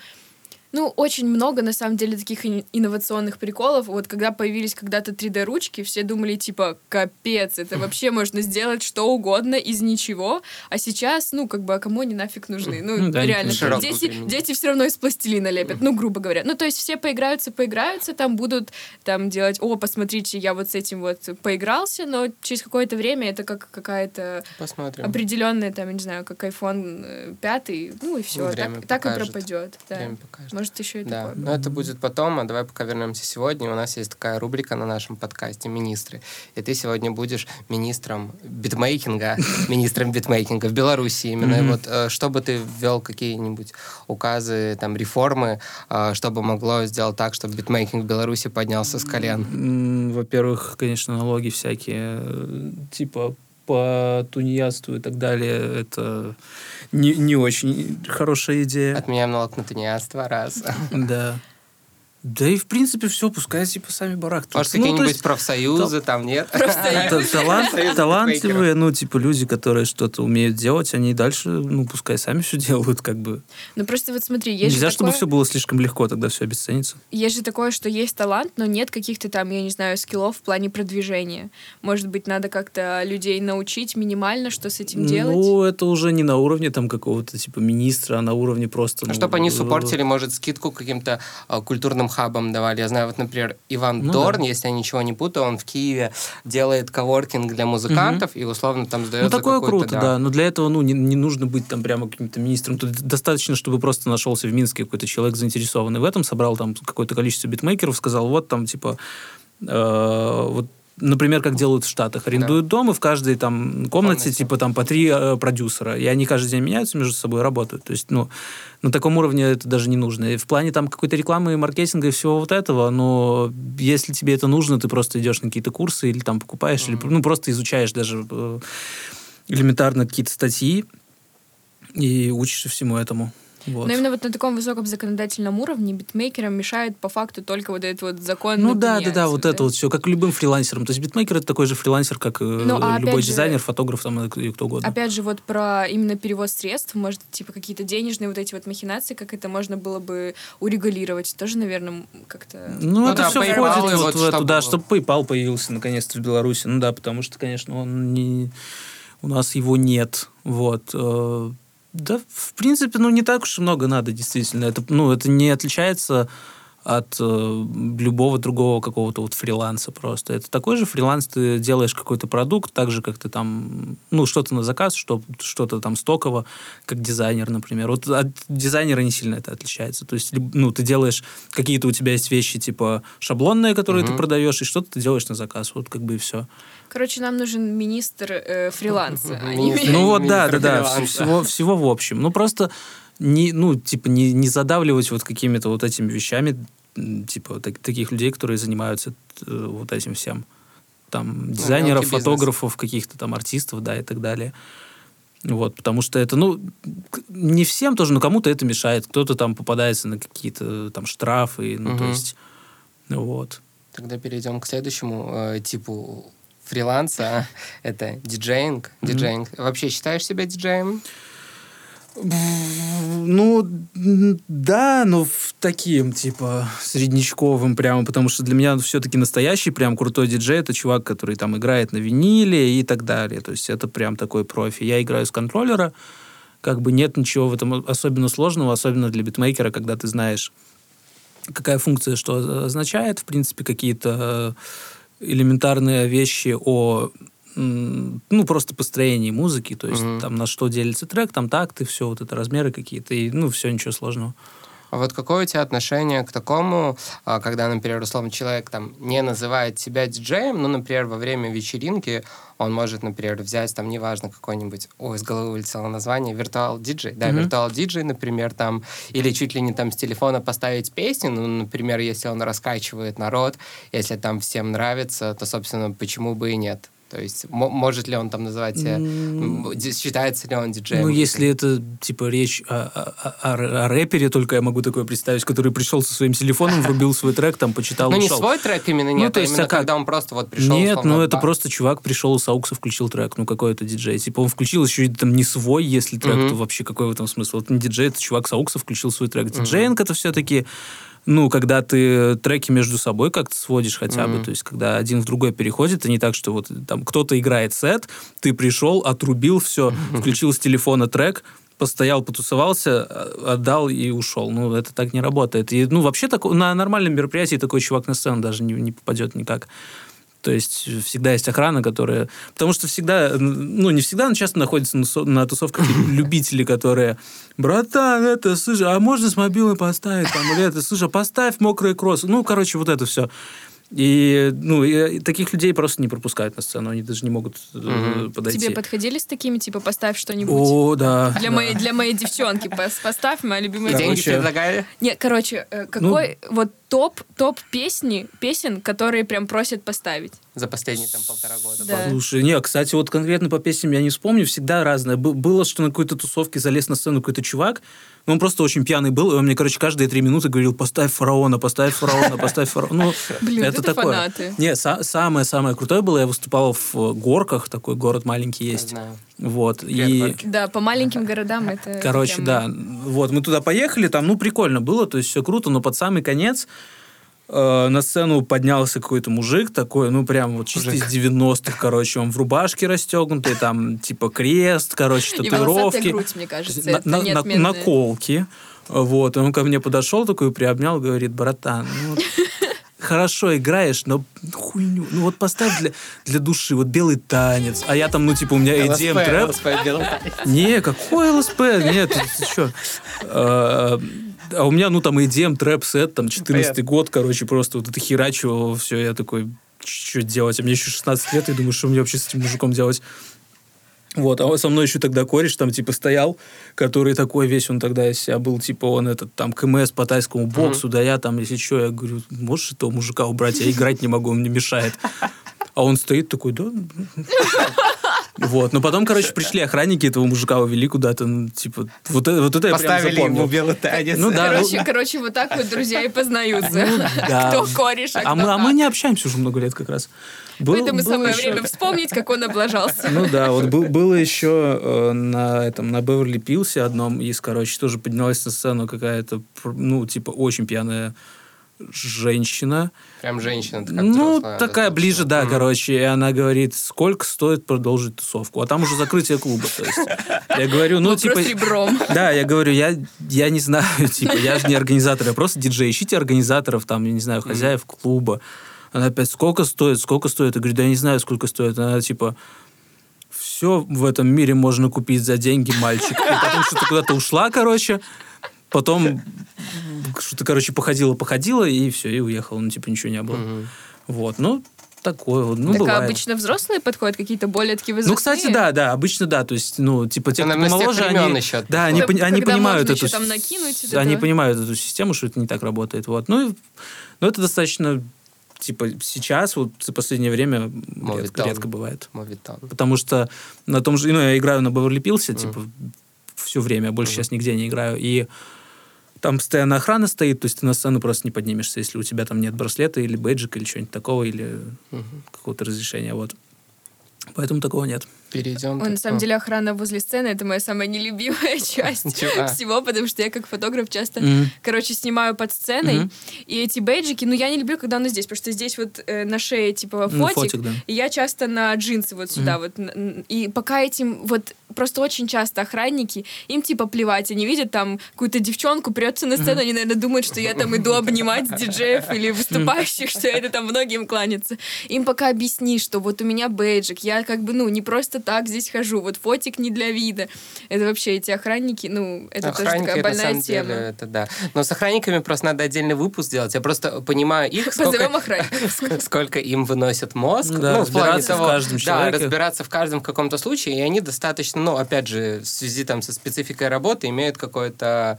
Ну, очень много, на самом деле, таких ин- инновационных приколов. Вот когда появились когда-то 3D-ручки, все думали, типа, капец, это вообще можно сделать что угодно из ничего. А сейчас, ну, как бы, а кому они нафиг нужны? Ну, Ну да, реально. Дети, дети все равно из пластилина лепят, ну, грубо говоря. Ну, то есть все поиграются, поиграются, там будут там делать, о, посмотрите, я вот с этим вот поигрался, но через какое-то время это как какая-то Посмотрим. определенная, там, не знаю, как iPhone 5, ну и все, Время так, так и пропадет. Да. Время покажет. Может, еще и Да, такое. но это будет потом, а давай пока вернемся сегодня. У нас есть такая рубрика на нашем подкасте «Министры». И ты сегодня будешь министром битмейкинга, (laughs) министром битмейкинга в Беларуси именно. Вот э, чтобы ты ввел какие-нибудь указы, там, реформы, э, чтобы могло сделать так, чтобы битмейкинг в Беларуси поднялся с колен. Во-первых, конечно, налоги всякие, э, типа по тунеядству и так далее, это не, не очень хорошая идея. Отменяем налог на тунеядство, раз. Да. Да и, в принципе, все, пускай типа сами барахтают. Может, Ну, какие-нибудь есть, профсоюзы там, нет? та- (laughs) талант- Союз талантливые, ну, типа, люди, которые что-то умеют делать, они дальше, ну, пускай сами все делают, как бы. Ну просто вот смотри, есть Нельзя, чтобы все было слишком легко, тогда все обесценится. есть же такое, что есть талант, но нет каких-то там, я не знаю, скиллов в плане продвижения. Может быть, надо как-то людей научить минимально, что с этим делать. Ну, это уже не на уровне там какого-то, типа, министра, а на уровне просто... А ну, чтобы они э, суппортили, может, скидку каким-то э, культурным хабам давали. Я знаю, вот, например, Иван Ну Дорн, да. если я ничего не путаю, он в Киеве делает коворкинг для музыкантов и условно там сдает Ну, такое круто, да. Но для этого, ну, не, не нужно быть там прямо каким-то министром. Тут достаточно, чтобы просто нашелся в Минске какой-то человек заинтересованный в этом, собрал там какое-то количество битмейкеров, сказал, вот там, типа, э, вот Например, как делают в Штатах. Арендуют дом, и в каждой там комнате, Комнате. типа, там по три э, продюсера. И они каждый день меняются между собой, работают. То есть, ну, на таком уровне это даже не нужно. И в плане там какой-то рекламы и маркетинга и всего вот этого, но если тебе это нужно, ты просто идешь на какие-то курсы или там покупаешь, или, ну, просто изучаешь даже э, элементарно какие-то статьи и учишься всему этому. Вот. Но именно вот на таком высоком законодательном уровне битмейкерам мешает по факту только вот этот вот закон. Ну да, да, да, вот это вот все, как любым фрилансером. То есть битмейкер это такой же фрилансер, как э, Ну, а любой же- дизайнер, фотограф там и кто угодно. Опять же, вот про именно перевод средств, может, типа какие-то денежные вот эти вот махинации, как это можно было бы урегулировать, тоже, наверное, как-то... Ну, Ну это да, все PayPal входит вот вот в эту, чтобы- да, чтобы PayPal появился наконец-то в Беларуси. Ну да, потому что, конечно, он не... У нас его нет. Вот. Да, в принципе, ну, не так уж и много надо, действительно. Это, ну, это не отличается от э, любого другого какого-то вот фриланса просто. Это такой же фриланс, ты делаешь какой-то продукт, так же, как ты там, ну, что-то на заказ, что, что-то там стоково, как дизайнер, например. Вот от дизайнера не сильно это отличается. То есть, ну, ты делаешь, какие-то у тебя есть вещи, типа, шаблонные, которые ты Мгм. продаешь, и что-то ты делаешь на заказ. Вот как бы и все. Короче, нам нужен министр э, фриланса. а. Ну вот, да, да, да, всего, всего в общем. Ну просто не, ну, типа, не, не задавливать вот какими-то вот этими вещами, типа, так- таких людей, которые занимаются э, вот этим всем. Там, дизайнеров, мелкий бизнес. фотографов, каких-то там артистов, да, и так далее. Вот, потому что это, ну, не всем тоже, но кому-то это мешает. Кто-то там попадается на какие-то там штрафы, ну, то Мгм. есть, ну, вот. Тогда перейдем к следующему э, типу фриланса. (laughs) Это диджеинг. Диджеинг. Вообще считаешь себя диджеем? Ну, да, но в таким, типа, среднячковым прямо, потому что для меня все-таки настоящий прям крутой диджей это чувак, который там играет на виниле и так далее. То есть это прям такой профи. Я играю с контроллера, как бы нет ничего в этом особенно сложного, особенно для битмейкера, когда ты знаешь, какая функция что означает, в принципе, какие-то э, элементарные вещи о ну, просто построении музыки, то есть Мгм. там на что делится трек, там такты, все, вот это размеры какие-то, и, ну, все, ничего сложного. А вот какое у тебя отношение к такому, а, когда, например, условно, человек там не называет себя диджеем, ну, например, во время вечеринки он может, например, взять там, неважно, какой-нибудь, ой, из головы вылетело название, виртуал диджей, да, виртуал диджей, например, там, или чуть ли не там с телефона поставить песню, ну, например, если он раскачивает народ, если там всем нравится, то, собственно, почему бы и нет? То есть мо- может ли он там называть себя, м, ди- считается ли он диджеем? Ну, если это, типа, речь о, о- о- о рэпере, только я могу такое представить, который пришел со своим телефоном, врубил свой трек, там, почитал, Ну, не свой трек именно, Ну, нет, то а есть, именно а как? когда он просто вот пришел... Нет, ну это просто чувак пришел с аукса, включил трек, ну какой это диджей. Типа он включил еще и там не свой, если трек, Мгм. то вообще какой в этом смысл? Это не диджей, это чувак с аукса включил свой трек. Диджейнг это все-таки, ну, когда ты треки между собой как-то сводишь хотя бы, Мгм. то есть когда один в другой переходит, а не так, что вот там кто-то играет сет, ты пришел, отрубил все, включил с телефона трек, постоял, потусовался, а- отдал и ушел. Ну, это так не работает. И, ну, вообще тако- на нормальном мероприятии такой чувак на сцену даже не, не попадет никак. То есть всегда есть охрана, которая... Потому что всегда, ну, не всегда, но часто находятся на, со- на тусовках (laughs) любители, которые... Братан, это, слушай, а можно с мобилы поставить? Там, или это, слушай, поставь мокрые кроссы. Ну, короче, вот это все. И, ну, и таких людей просто не пропускают на сцену. Они даже не могут э, Мгм. подойти. Тебе подходили с такими, типа, поставь что-нибудь? О, да. Для, да. моей, для моей девчонки пос- поставь моя любимая Да, Деньги Короче. предлагали? Нет, короче, э, какой вот топ, топ песни, песен, которые прям просят поставить? За последние там полтора года. Да. Слушай, не, кстати, вот конкретно по песням я не вспомню, всегда разное. Бы- Было, что на какой-то тусовке залез на сцену какой-то чувак, но он просто очень пьяный был, и он мне, короче, каждые три минуты говорил, поставь фараона, поставь фараона, поставь фараона. Ну, (laughs) Блин, это это такое. фанаты. Не, са- самое-самое крутое было, я выступал в э, Горках, такой город маленький есть. Вот, и... Да, по маленьким городам (laughs) это... Короче, прям- да. Вот, мы туда поехали, там, ну, прикольно было, то есть все круто, но под самый конец э, на сцену поднялся какой-то мужик такой, ну, прям вот чисто Мужик. из 90-х, короче, он в рубашке расстегнутый, там, типа, крест, короче, И татуировки. грудь, мне кажется, на- это на- на- наколки. Вот, и он ко мне подошел, такой приобнял, говорит, братан, ну, хорошо играешь, но хуйню, ну вот поставь для, для души, вот белый танец, а я там, ну, типа, у меня EDM трэп, не, какой ЛСП? Нет, ты, ты что? А у меня, ну, там, EDM, трэп-сет, там, 14 Понятно. год, короче, просто вот это херачивало, все, я такой, что делать? А мне еще 16 лет, и думаю, что мне вообще с этим мужиком делать? Вот, а со мной еще тогда кореш там, типа, стоял, который такой весь, он тогда из себя был, типа, он этот, там, КМС по тайскому боксу, да я там, если что, я говорю, можешь этого мужика убрать? Я играть не могу, он мне мешает. А он стоит такой, да, вот, но потом, короче, пришли охранники этого мужика, увели куда-то, ну, типа, вот, это- вот это я прям Поставили запомнил. ему белый танец. Ну да, ну, Короче, короче, вот так вот друзья и познаются. да. (laughs) Кто кореш, а а кто мы, а мы не общаемся уже много лет как раз. Был- Поэтому было самое еще- время вспомнить, как он облажался. Ну да, вот был- было еще э, на этом, на Беверли Пилсе одном из, короче, тоже поднялась на сцену какая-то, пр- ну, типа, очень пьяная женщина. Прям женщина. такая Ну, взрослая, такая достаточно. ближе, да, Мгм. короче. И она говорит, сколько стоит продолжить тусовку. А там уже закрытие клуба. То есть я говорю, ну, типа... ребром. Да, я говорю, я, я не знаю, (laughs) типа, я же не организатор, я просто диджей. Ищите организаторов, там, я не знаю, хозяев клуба. Она опять, сколько стоит, сколько стоит? Я говорю, да я не знаю, сколько стоит. Она типа, все в этом мире можно купить за деньги, мальчик. И потом что-то куда-то ушла, короче. Потом что-то, короче, походила, походила, и все, и уехала. Ну, типа, ничего не было. Вот, ну, такое вот, ну, так а бывает. обычно взрослые подходят, какие-то более такие возрастные. Ну, кстати, да, да, обычно да. То есть, ну, типа, те, кто наверное, с тех моложе, времен они... еще. Да, они, когда понимают эту... там накинуть Они понимают эту систему, что это не так работает. Вот. Ну, и, ну, это достаточно, типа, сейчас, вот за последнее время редко, редко бывает. Мовитон. Потому что на том же... Ну, я играю на Beverly Пилсе, типа, все время. Больше Мгм. сейчас нигде не играю. И там постоянно охрана стоит, то есть ты на сцену просто не поднимешься, если у тебя там нет браслета или бейджика или чего-нибудь такого, или Мгм. какого-то разрешения. Вот. Поэтому такого нет. Перейдем. Ой, на самом деле охрана возле сцены это моя самая нелюбимая (laughs) часть Чего? всего, потому что я как фотограф часто, короче, снимаю под сценой, и эти бейджики, ну я не люблю, когда оно здесь, потому что здесь вот э, на шее типа Ну, фотик, фотик, да. и я часто на джинсы вот сюда вот, и пока этим вот просто очень часто охранники, им типа плевать, они видят там какую-то девчонку, прется на сцену, они, наверное, думают, что я там иду обнимать диджеев или выступающих, что это там многим кланяться. Им пока объясни, что вот у меня бейджик, я как бы, ну, не просто так здесь хожу, вот фотик не для вида. Это вообще эти охранники, ну, это тоже Охранники, такая это, на больная самом тема. деле, это да. Но с охранниками просто надо отдельный выпуск сделать. Я просто понимаю их, сколько, (laughs) сколько им выносит мозг. Да, ну, в плане разбираться в того, каждом Да, человеке. разбираться в каждом каком-то случае. И они достаточно, ну, опять же, в связи там со спецификой работы имеют какой-то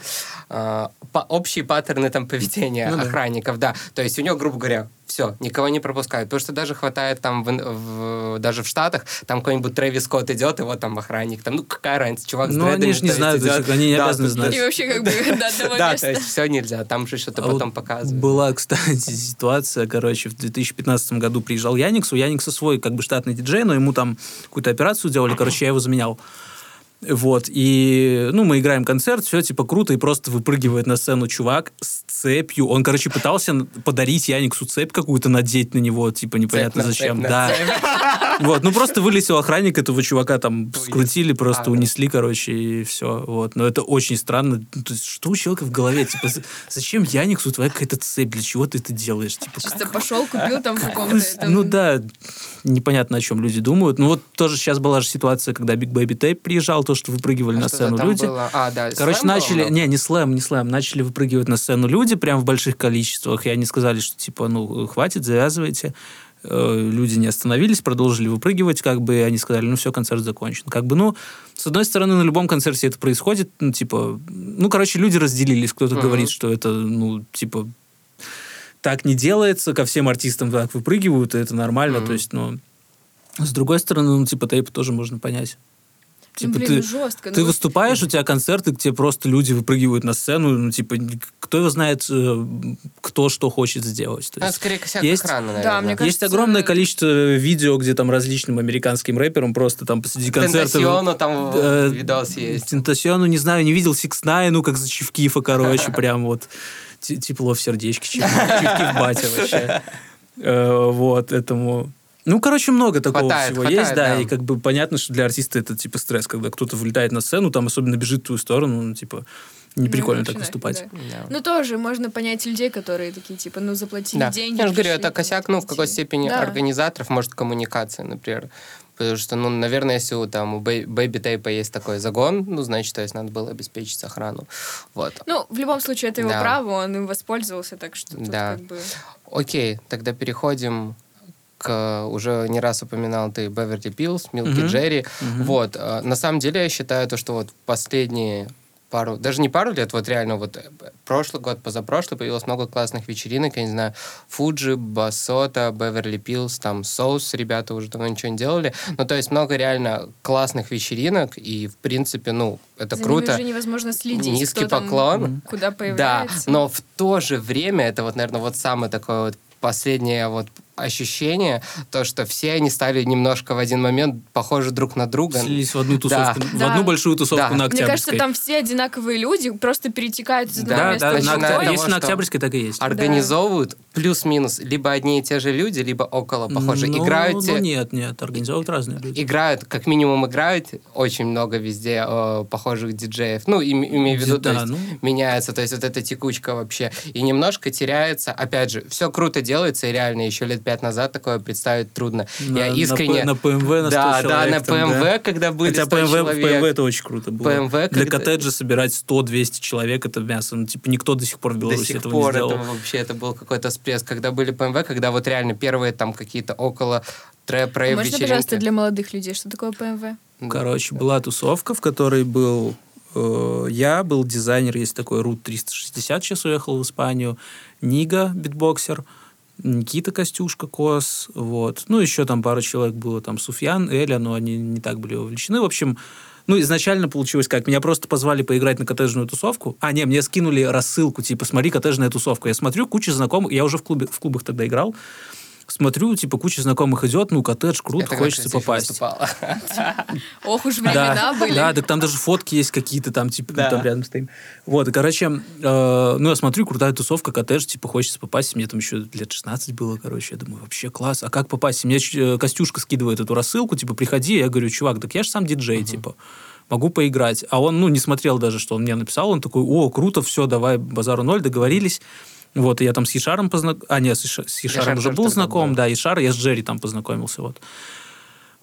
а, па- общие паттерны там поведения Ну да. охранников, да. То есть у него, грубо говоря, все, никого не пропускают. Потому что даже хватает там, в, в- даже в Штатах, там какой-нибудь Трэвис Скотт идет, и вот там охранник. Там, ну, какая разница, чувак с Ну, они дредами ж не стоит, знают, идет. они не Да, обязаны знать. И вообще как бы (laughs) до одного Да, то есть все нельзя, там же что-то А потом показывают. Была, кстати, ситуация, короче, в 2015 году приезжал Яникс, у Яникса свой как бы штатный диджей, но ему там какую-то операцию делали, короче, я его заменял. Вот, и, ну, мы играем концерт, все, типа, круто, и просто выпрыгивает на сцену чувак с цепью. Он, короче, пытался подарить Яниксу цепь какую-то, надеть на него, типа, непонятно Цепь зачем. цепь да. Вот, ну, просто вылетел охранник этого чувака, там, скрутили, просто А, да. унесли, короче, и все. Вот, но это очень странно. Ну, То есть, что у человека в голове? Типа, зачем Яниксу твоя какая-то цепь? Для чего ты это делаешь? Типа, Чисто как- пошел, купил там в каком-то... этом- ну да, непонятно, о чем люди думают. Ну вот тоже сейчас была же ситуация, когда Big Baby Tape приезжал, то, что выпрыгивали А на сцену люди. было? А, да, Короче, слэм начали... много? Не, не слэм, не слэм. Начали выпрыгивать на сцену люди прям в больших количествах, и они сказали, что типа, ну, хватит, завязывайте. Э, Люди не остановились, продолжили выпрыгивать, как бы, они сказали, ну, все, концерт закончен. Как бы, ну, с одной стороны, на любом концерте это происходит, ну, типа, ну, короче, люди разделились. Кто-то Мгм. говорит, что это, ну, типа, так не делается, ко всем артистам так выпрыгивают, и это нормально, Мгм. то есть, ну, с другой стороны, ну, типа, тейп тоже можно понять. Ну, Типа, блин, ты, ну жестко. ты ну, выступаешь, у тебя концерты, где просто люди выпрыгивают на сцену, ну, типа, кто его знает, э, кто что хочет сделать. То А, есть, скорее косяк есть- экрана, Да, наверное. мне есть кажется, огромное количество видео, где там различным американским рэперам просто там посреди концерта... Тентасиону там э, видос есть. Тентасиону, не знаю, не видел Сикс ну, как за Чивкифа, короче, (laughs) прям вот те- тепло в сердечке, Чив- Чивкиф батя вообще. Э, Вот, этому... Ну, короче, много такого Хватает, всего хватает, есть, да, да. и как бы понятно, что для артиста это типа стресс, когда кто-то вылетает на сцену, там особенно бежит в твою сторону, ну, типа, не ну, прикольно так выступать. да. Да. Ну, тоже можно понять людей, которые такие, типа, ну, заплатили Да. деньги. Я же говорю, это косяк, ну, в какой степени Да. организаторов, может, коммуникация, например. Потому что, ну, наверное, если у, там, у Baby Tape есть такой загон, ну, значит, то есть надо было обеспечить охрану. Вот. Ну, в любом случае, это его Да. право, он им воспользовался, так что тут Да. как бы... Окей, тогда переходим к уже не раз упоминал ты Беверли Пилс, Милки. Джерри. Мгм. Вот, э, на самом деле я считаю то, что вот последние пару, даже не пару лет, вот реально вот э, прошлый год, позапрошлый появилось много классных вечеринок, я не знаю, Фуджи, Басота, Беверли Пилс, там Соус, ребята уже давно ничего не делали, ну то есть много реально классных вечеринок, и в принципе, ну, это За круто. уже невозможно следить. Низкий кто там поклон. Куда Да, появляется. но в то же время это вот, наверное, вот самое такое вот последнее вот ощущение, то, что все они стали немножко в один момент похожи друг на друга. Слились в одну тусовку, в Да. одну большую тусовку Да. на Мне Октябрьской. кажется, там все одинаковые люди, просто перетекают из одного Да, места да, в другое. Если на Октябрьской, так и есть. Организовывают плюс-минус либо одни и те же люди, либо около похожие. Ну, играют Ну, нет, нет, организовывают разные люди. играют, как минимум играют очень много везде э, похожих диджеев. Ну, им- имею в виду, Да, то есть ну. меняется, то есть вот эта текучка вообще. И немножко теряется. Опять же, все круто делается, и реально еще лет пять назад такое представить трудно. На- Я на искренне... П- На ПМВ на 100 да, да, человек на там, ПМВ, да. когда были Хотя 100 ПМВ, человек. ПМВ это очень круто было. ПМВ, Для когда- коттеджа собирать 100-200 человек это мясо. Ну, типа, никто до сих пор в До Беларуси сих этого пор не это сделал. вообще это был какой-то всплеск, когда были ПМВ, когда вот реально первые там какие-то около трэп рейв Можно, пожалуйста, для молодых людей, что такое ПМВ? Короче, была тусовка, в которой был э, я, был дизайнер, есть такой Рут 360, сейчас уехал в Испанию, Нига, битбоксер, Никита Костюшка, Кос, вот. Ну, еще там пару человек было, там Суфьян, Эля, но они не так были вовлечены. В общем, ну, изначально получилось как? Меня просто позвали поиграть на коттеджную тусовку. А, не, мне скинули рассылку, типа, смотри, коттеджная тусовка. Я смотрю, куча знакомых, я уже в, клубе, в клубах тогда играл, смотрю, типа, куча знакомых идет, ну, коттедж, круто, хочется попасть. (laughs) Ох уж времена Да, были. да, так там даже фотки есть какие-то там, типа, Да. там рядом стоим. Вот, и, короче, э, ну, я смотрю, крутая тусовка, коттедж, типа, хочется попасть. Мне там еще лет 16 было, короче. Я думаю, вообще класс. А как попасть? Мне э, Костюшка скидывает эту рассылку, типа, приходи. Я говорю, чувак, так я же сам диджей, типа, могу поиграть. А он, ну, не смотрел даже, что он мне написал. Он такой, о, круто, все, давай, базару ноль, договорились. Вот, и я там с Ешаром познакомился. А, нет, с Еша- с Ешаром Ешар уже был знаком, да, Ешар, я с Джерри там познакомился, вот.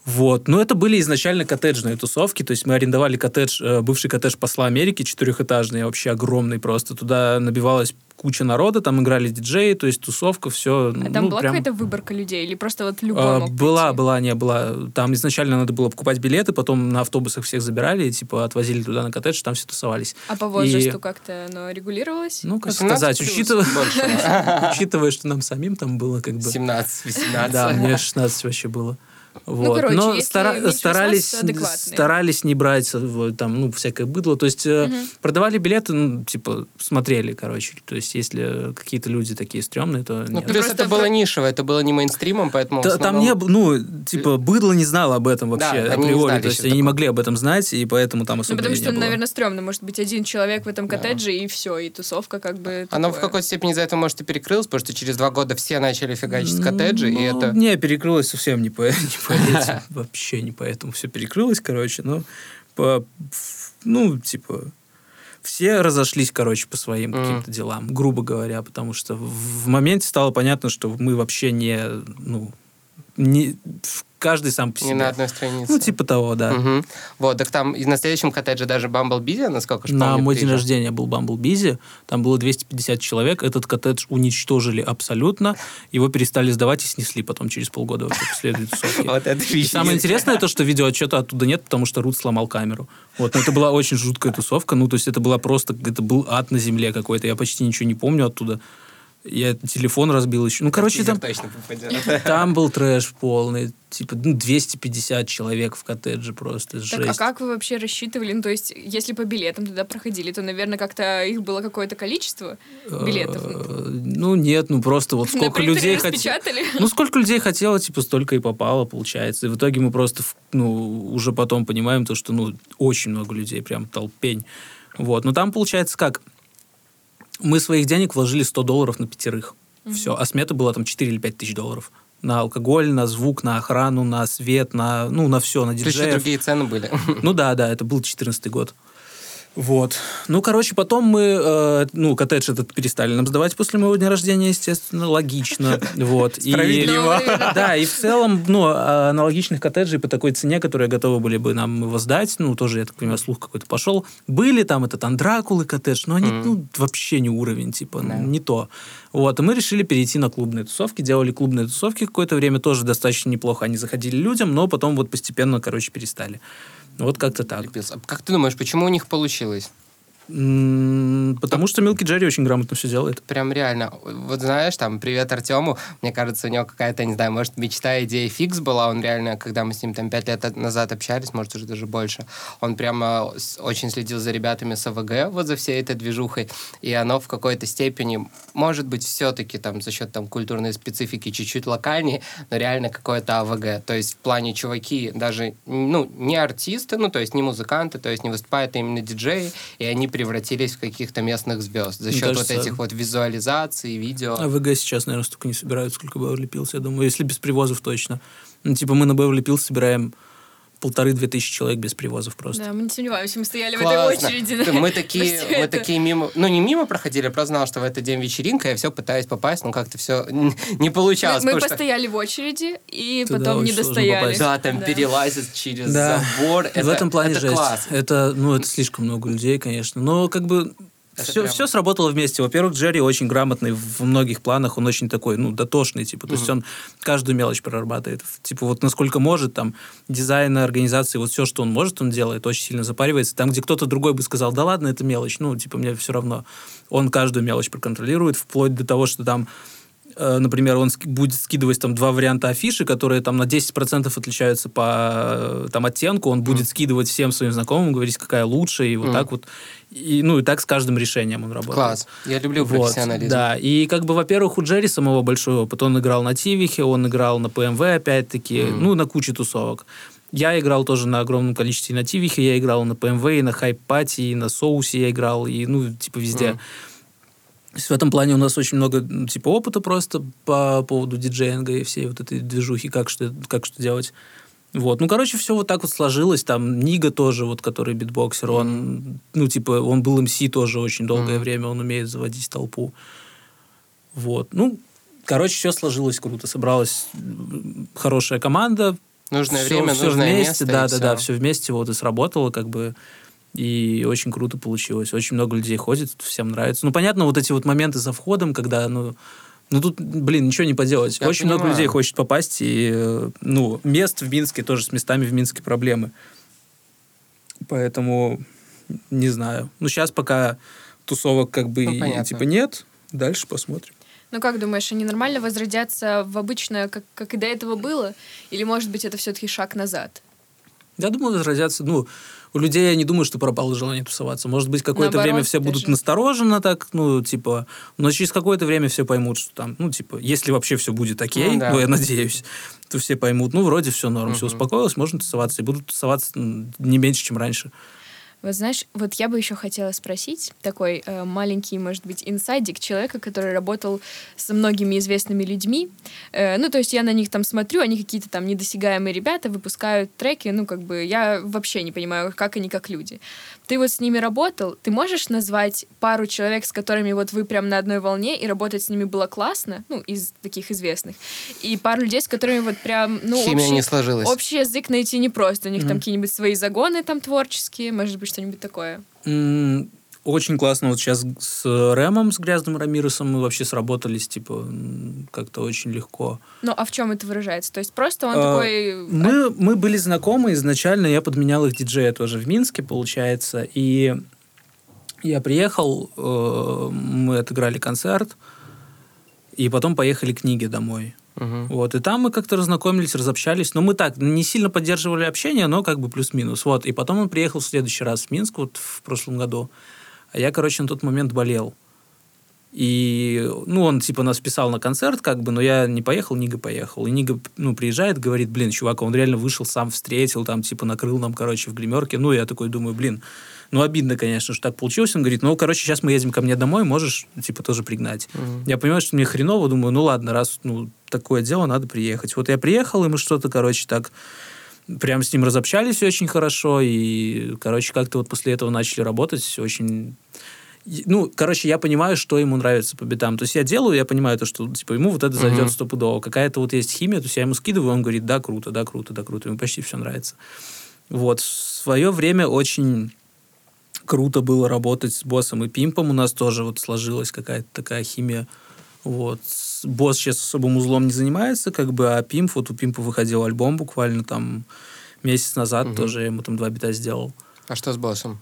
Вот. Но это были изначально коттеджные тусовки, то есть мы арендовали коттедж, э, бывший коттедж посла Америки, четырехэтажный, вообще огромный просто. Туда набивалась куча народа, там играли диджеи, то есть тусовка, все. А там ну, была прям... какая-то выборка людей? Или просто вот любой А, мог Была, прийти? была, не была. Там изначально надо было покупать билеты, потом на автобусах всех забирали, и, типа, отвозили туда на коттедж, там все тусовались. А по возрасту И- как-то оно регулировалось? Ну, как 18 сказать, учитывая, (laughs) учитывая, что нам самим там было как бы... 17, 18. Да, мне 16 вообще было. Вот. короче, Но если стара- меньше 18, старались, старались не брать вот, там, ну, всякое быдло. То есть э, продавали билеты, ну, типа, смотрели, короче. То есть если какие-то люди такие стрёмные, то Ну, нет. плюс просто это было про- нишево, это было не мейнстримом, поэтому... Та- Там основном- не было, ну, типа, быдло не знало об этом вообще Да, они не априори. То есть они не такого. могли об этом знать, и поэтому там Ну, особо потому и что, не было. наверное, стрёмно. Может быть, один человек в этом коттедже, и все, и тусовка как бы Оно в какой-то степени из-за этого, может, и перекрылось, потому что через два года все начали фигачить коттеджи, и Ну, это... Не, перекрылось совсем не по, (laughs) не (laughs) Вообще не поэтому все перекрылось, короче. Но по, ну, типа, все разошлись, короче, по своим Мгм. каким-то делам, грубо говоря, потому что в, моменте стало понятно, что мы вообще не, ну, не, в- каждый сам по себе. Не на одной странице. Ну, типа того, да. Мгм. Вот, так там и на следующем коттедже даже Bumble Beezy, насколько же На помню, мой день приезжал. рождения был Bumble Beezy, там было 250 человек, этот коттедж уничтожили абсолютно, его перестали сдавать и снесли потом через полгода вообще после. (laughs) Вот это И самое интересное то, что видеоотчета оттуда нет, потому что Рут сломал камеру. Вот, но это была очень жуткая тусовка, ну, то есть это была просто, это был ад на земле какой-то, я почти ничего не помню оттуда. Я телефон разбил еще. Ну, короче, там, точно (laughs) там был трэш полный. Типа, ну, 250 человек в коттедже просто. Так, Жесть. а как вы вообще рассчитывали? Ну, то есть, если по билетам туда проходили, то, наверное, как-то их было какое-то количество билетов. Э, Ну, нет, ну просто вот сколько людей хотело. Ну, сколько людей хотело, типа, столько и попало, получается. И в итоге мы просто, ну, уже потом понимаем то, что, ну, очень много людей, прям толпень. Вот. Но там получается как? Мы своих денег вложили 100 долларов на пятерых. Все. А смета была там 4 или 5 тысяч долларов. На алкоголь, на звук, на охрану, на свет, на, ну, на все, на То есть еще диджеев. другие цены были. Ну да, да, это был 14 год. Вот. Ну, короче, потом мы, э, ну, коттедж этот перестали нам сдавать после моего дня рождения, естественно, логично. (laughs) Вот. И- Справедливо. Ну, наверное, Да, и в целом, ну, аналогичных коттеджей по такой цене, которые готовы были бы нам его сдать, ну, тоже, я так понимаю, слух какой-то пошел. Были там этот Андракулы коттедж, но они, ну, вообще не уровень, типа, Да. не то. Вот, и мы решили перейти на клубные тусовки, делали клубные тусовки какое-то время, тоже достаточно неплохо они заходили людям, но потом вот постепенно, короче, перестали. Вот как-то так. А Как ты думаешь, почему у них получилось? Потому что Милки Джерри очень грамотно все делает. Прям реально. Вот знаешь, там, привет Артему, мне кажется, у него какая-то, не знаю, может, мечта, идея фикс была, он реально, когда мы с ним там пять лет назад общались, может, уже даже больше, он прямо очень следил за ребятами с АВГ, вот за всей этой движухой, и оно в какой-то степени, может быть, все-таки там за счет там культурной специфики чуть-чуть локальнее, но реально какое-то АВГ, то есть в плане чуваки даже, ну, не артисты, ну, то есть не музыканты, то есть не выступают а именно диджеи, и они превратились в каких-то местных звезд за счет вот этих вот визуализаций, видео. А ВГ сейчас, наверное, столько не собирают, сколько Беверли Пилс, я думаю, если без привозов точно. Ну, типа мы на Беверли Пилс собираем полторы-две тысячи человек без привозов просто. Да, мы не сомневаемся, мы стояли в этой Классно. очереди. Мы такие, мы это. такие мимо, ну не мимо проходили, я просто знал, что в этот день вечеринка, я все пытаюсь попасть, но как-то все (laughs) не получалось. Мы, мы потому что- постояли в очереди и Туда потом не достояли. Да, там Да. перелазят через Да. забор. в Это- этом плане это жесть. класс. Это, ну, это слишком много людей, конечно. Но как бы Это все, прям- все сработало вместе. Во-первых, Джерри очень грамотный в многих планах, он очень такой, ну, дотошный, типа, то есть он каждую мелочь прорабатывает. Типа, вот насколько может, там, дизайн организации, вот все, что он может, он делает, очень сильно запаривается. Там, где кто-то другой бы сказал, да ладно, это мелочь, ну, типа, мне все равно. Он каждую мелочь проконтролирует, вплоть до того, что там например, он будет скидывать там два варианта афиши, которые там на 10% отличаются по э, там, оттенку, он будет скидывать всем своим знакомым, говорить, какая лучше, и вот Мгм. так вот. И, ну, и так с каждым решением он работает. Класс. Я люблю Вот, профессионализм. да, и как бы, во-первых, у Джерри самого большой опыт. Он играл на Тивихе, он играл на ПМВ, опять-таки, Мгм. ну, на куче тусовок. Я играл тоже на огромном количестве на Тивихе, я играл на ПМВ, и на Хайп-пати, и на Соусе я играл, и, ну, типа, везде. Мгм. То есть в этом плане у нас очень много, типа, опыта просто по поводу диджеинга и всей вот этой движухи, как что, как что делать. Вот. Ну, короче, все вот так вот сложилось. Там Нига тоже, вот, который битбоксер, он, ну, типа, он был MC тоже очень долгое Мгм. время, он умеет заводить толпу. Вот. Ну, короче, все сложилось круто. Собралась хорошая команда. Нужное все, время, все нужное вместе, место. да, да, да, все вместе вот и сработало, как бы. И очень круто получилось. Очень много людей ходит, всем нравится. Ну, понятно, вот эти вот моменты за входом, когда, ну, ну тут, блин, ничего не поделать. Я очень много понимаю. людей хочет попасть, и, ну, мест в Минске тоже с местами в Минске проблемы. Поэтому, не знаю. Ну, сейчас пока тусовок как бы Ну, и, типа нет, дальше посмотрим. Ну как думаешь, они нормально возродятся в обычное, как, как и до этого было? Или, может быть, это все-таки шаг назад? Я думаю, возразятся. Ну, у людей я не думаю, что пропало желание тусоваться. Может быть, какое-то Наоборот, время все будут настороженно так, ну, типа, но через какое-то время все поймут, что там, ну, типа, если вообще все будет окей, (laughs) Ну, ну, да. я надеюсь, то все поймут, ну, вроде все норм, все Мгм. успокоилось, можно тусоваться, и будут тусоваться не меньше, чем раньше. Вот знаешь, вот я бы еще хотела спросить такой э, маленький, может быть, инсайдик человека, который работал со многими известными людьми. Э, ну, то есть я на них там смотрю, они какие-то там недосягаемые ребята выпускают треки, ну, как бы я вообще не понимаю, как они как люди. Ты вот с ними работал, ты можешь назвать пару человек, с которыми вот вы прям на одной волне, и работать с ними было классно, ну, из таких известных, и пару людей, с которыми вот прям, ну, Химия общий- не сложилась. Общий язык найти непросто. У них там Мгм. какие-нибудь свои загоны там творческие, может быть, что-нибудь такое. М, Очень классно. Вот сейчас с Рэмом, с Грязным Рамиросом мы вообще сработались, типа, как-то очень легко. Ну, а в чем это выражается? То есть просто он А, такой... Мы, мы были знакомы изначально, я подменял их диджея тоже в Минске, получается, и я приехал, э, мы отыграли концерт, и потом поехали к книге домой. Мгм. Вот, и там мы как-то разнакомились, разобщались, но мы так, не сильно поддерживали общение, но как бы плюс-минус. Вот, и потом он приехал в следующий раз в Минск, вот в прошлом году, а я, короче, на тот момент болел. И, ну, он, типа, нас писал на концерт, как бы, но я не поехал, Нига поехал. И Нига, ну, приезжает, говорит, блин, чувак, он реально вышел, сам встретил, там, типа, накрыл нам, короче, в гримерке. Ну, я такой думаю, блин, ну, обидно, конечно, что так получилось. Он говорит, ну, короче, сейчас мы едем ко мне домой, можешь, типа, тоже пригнать. Мгм. Я понимаю, что мне хреново, думаю, ну, ладно, раз, ну, такое дело, надо приехать. Вот я приехал, и мы что-то, короче, так прям с ним разобщались очень хорошо, и, короче, как-то вот после этого начали работать очень... Ну, короче, я понимаю, что ему нравится по битам. То есть я делаю, я понимаю то, что, типа, ему вот это зайдет Мгм. стопудово. Какая-то вот есть химия, то есть я ему скидываю, он говорит, да, круто, да, круто, да, круто. Ему почти все нравится. Вот. В свое время очень круто было работать с боссом и пимпом. У нас тоже вот сложилась какая-то такая химия. Вот. Босс сейчас особым узлом не занимается, как бы, а пимп, вот у пимпа выходил альбом буквально там месяц назад, Мгм. тоже ему там два бита сделал. А что с боссом?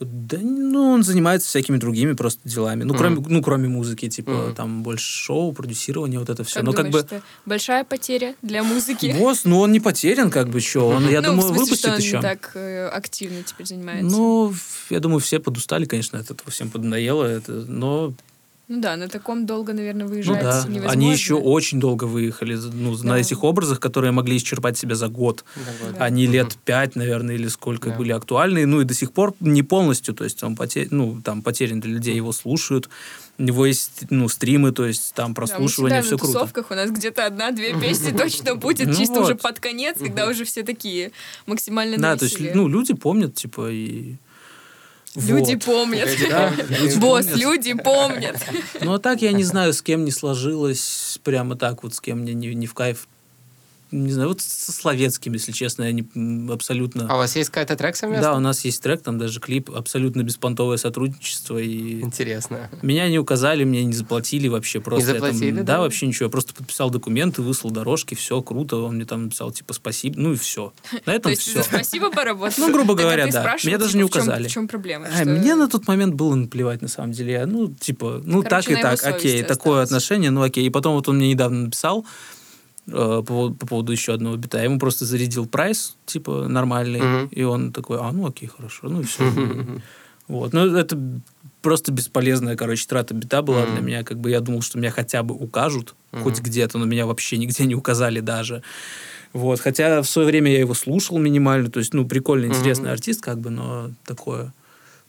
Да, ну, он занимается всякими другими просто делами. Ну, Мгм. кроме, ну, кроме музыки, типа, Мгм. там больше шоу, продюсирование, вот это все. Как Но думаешь, как бы это большая потеря для музыки? босс, ну, он не потерян, как бы, что. Он, я ну, думаю, в смысле, выпустит что он еще. так э, активно теперь занимается. Ну, я думаю, все подустали, конечно, от этого, всем поднадоело это, но Ну да, на таком долго, наверное, Ну выезжать да, невозможно. они еще очень долго выехали ну, на Да. этих образах, которые могли исчерпать себя за год. Да. Да. Они Мгм. лет пять, наверное, или сколько Да. были актуальны, ну и до сих пор не полностью, то есть он потерян, ну, там потерян для людей, его слушают, у него есть, ну, стримы, то есть там Да, мы прослушивание, все на круто. тусовках у нас где-то одна-две песни точно будет, Ну чисто уже под конец, когда уже все такие максимально Да, на то есть, ну, люди помнят, типа, и... Люди Вот. помнят. Да, (laughs) люди Босс, помнят. люди помнят. Ну, а так я не знаю, с кем не сложилось, прямо так вот, с кем мне не, не в кайф. Не знаю, вот со Словецким, если честно, я не, абсолютно... А у вас есть какой-то трек совместный? Да, у нас есть трек, там даже клип, абсолютно беспонтовое сотрудничество. И Интересно. меня не указали, мне не заплатили вообще. Просто там- заплатили, да? да? вообще ничего. Я просто подписал документы, выслал дорожки, все круто. Он мне там написал, типа, спасибо. Ну и все. На То этом есть все. за спасибо поработал. Ну, грубо говоря, да. Меня даже типа, не указали. В чем проблема? Что- Мне на тот момент было наплевать, на самом деле. Я, ну, типа, ну, так и так, окей, такое отношение, ну, окей. И потом вот он мне недавно написал э, по, поводу- по поводу еще одного бита. Я ему просто зарядил прайс, типа, нормальный. Мгм. И он такой, а, ну, окей, хорошо, ну, и все. Вот. Ну, это просто бесполезная, короче, трата бита была для Мгм. меня. Как бы я думал, что меня хотя бы укажут, Мгм. хоть где-то, но меня вообще нигде не указали даже. Вот. Хотя в свое время я его слушал минимально. То есть, ну, прикольный, интересный артист, как бы, но такое.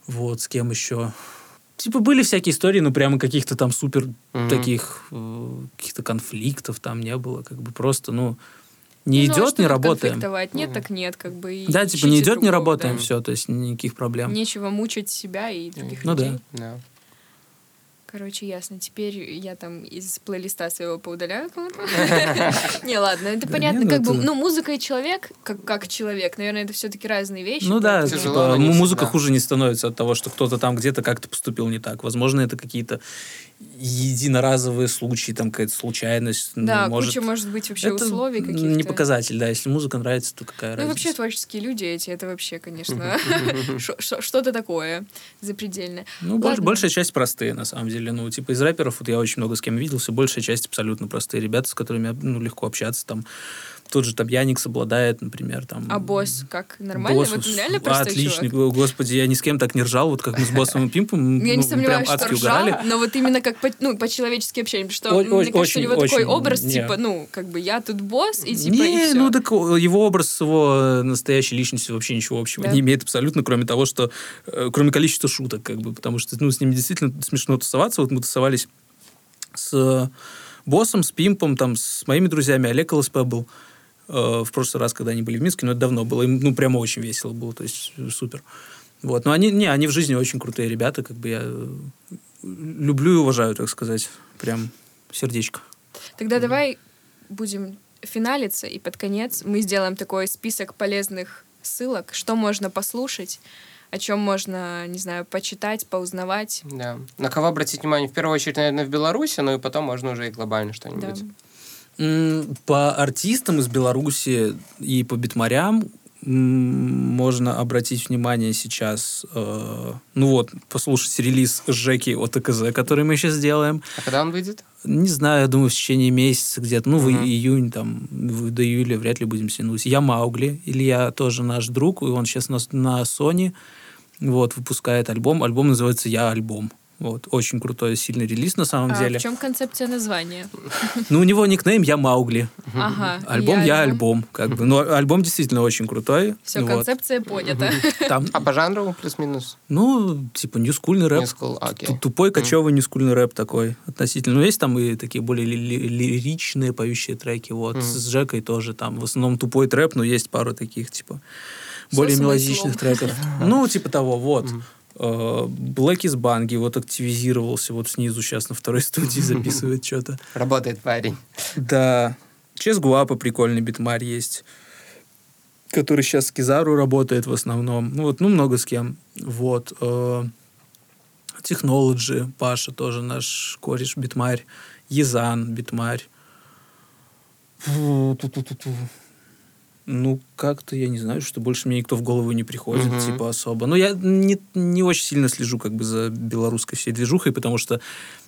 Вот, с кем еще? Типа были всякие истории, но прямо каких-то там супер Мгм. таких э, каких-то конфликтов там не было. Как бы просто, ну, не Ну, идет, не работаем. конфликтовать? Нет, Мгм. так нет, как бы. и Да, типа не идет, не другого, работаем, да. все, то есть никаких проблем. Нечего мучить себя и других Ну да. людей. Короче, ясно. Теперь я там из плейлиста своего поудаляю кому-то. (laughs) Не, ладно, это понятно. Как бы, ну, музыка и человек, как человек, наверное, это все-таки разные вещи. Ну да, типа, музыка хуже не становится от того, что кто-то там где-то как-то поступил не так. Возможно, это какие-то единоразовые случаи, там какая-то случайность. ну, Да, может... куча может быть вообще это условий каких-то. не показатель, да. Если музыка нравится, то какая Ну разница? вообще творческие люди эти, это вообще, конечно, (laughs) что-то такое запредельное. Ну, большая часть простые, на самом деле. Ну, типа, из рэперов, вот я очень много с кем виделся, большая часть абсолютно простые ребята, с которыми ну, легко общаться. Там тот же там Яникс обладает, например, там... А босс как? Нормально? Босс, Вот реально простой Отличный. чувак? Господи, я ни с кем так не ржал, вот как мы с боссом и Пимпом. (laughs) Я ну, не сомневаюсь, прям что ржал, угорали. но вот именно как по, ну, по-человечески общение, потому что, О- ну, мне кажется, у него очень- такой образ, не. типа, ну, как бы я тут босс, и типа, не, ну так его образ с его настоящей личностью вообще ничего общего Да. не имеет абсолютно, кроме того, что э, кроме количества шуток, как бы, потому что ну, с ним действительно смешно тусоваться. Вот мы тусовались с э, боссом, с Пимпом, там, с моими друзьями, Олег ЛСП был э, в прошлый раз, когда они были в Минске, но это давно было, им, ну, прямо очень весело было, то есть э, супер. Вот, но они, не, они в жизни очень крутые ребята, как бы я э, люблю и уважаю, так сказать, прям сердечко. Тогда давай будем финалиться, и под конец мы сделаем такой список полезных ссылок, что можно послушать, о чем можно, не знаю, почитать, поузнавать. Да. На кого обратить внимание? В первую очередь, наверное, в Беларуси, ну и потом можно уже и глобально Да. что-нибудь. М, По артистам из Беларуси и по битмарям можно обратить внимание сейчас, э, ну вот, послушать релиз Жеки от ТКЗ, который мы сейчас сделаем. А когда он выйдет? Не знаю, я думаю, в течение месяца где-то, ну, в Мгм. июнь, там, в- до июля вряд ли будем тянуть. Я Маугли, Илья тоже наш друг, и он сейчас на, на Sony, вот, выпускает альбом. Альбом называется «Я альбом». Вот, очень крутой, сильный релиз на самом А деле. в чем концепция названия? Ну, у него никнейм «Я Маугли». Ага. Альбом я, альбом, как бы. Но альбом действительно очень крутой. Все, концепция понята. А по жанру плюс-минус? ну, типа, ньюскульный рэп. Тупой, кочевый ньюскульный рэп такой относительно. Но есть там и такие более ли- ли- лиричные поющие треки. Вот. С Жекой тоже там. В основном тупой трэп, но есть пару таких, типа, более мелодичных треков. (laughs) Ну, типа того, вот. Э, Black is Bungie вот активизировался вот снизу сейчас на второй студии (laughs) записывает что-то. Работает парень. Да. Чес Гуапа прикольный битмарь есть, который сейчас с Кизару работает в основном. Ну, вот, ну, много с кем. Вот. э, Technology, Паша тоже наш кореш битмарь. Езан битмарь. Ну, как-то, я не знаю, что больше мне никто в голову не приходит, Мгм. типа, особо. Но я не, не очень сильно слежу, как бы, за белорусской всей движухой, потому что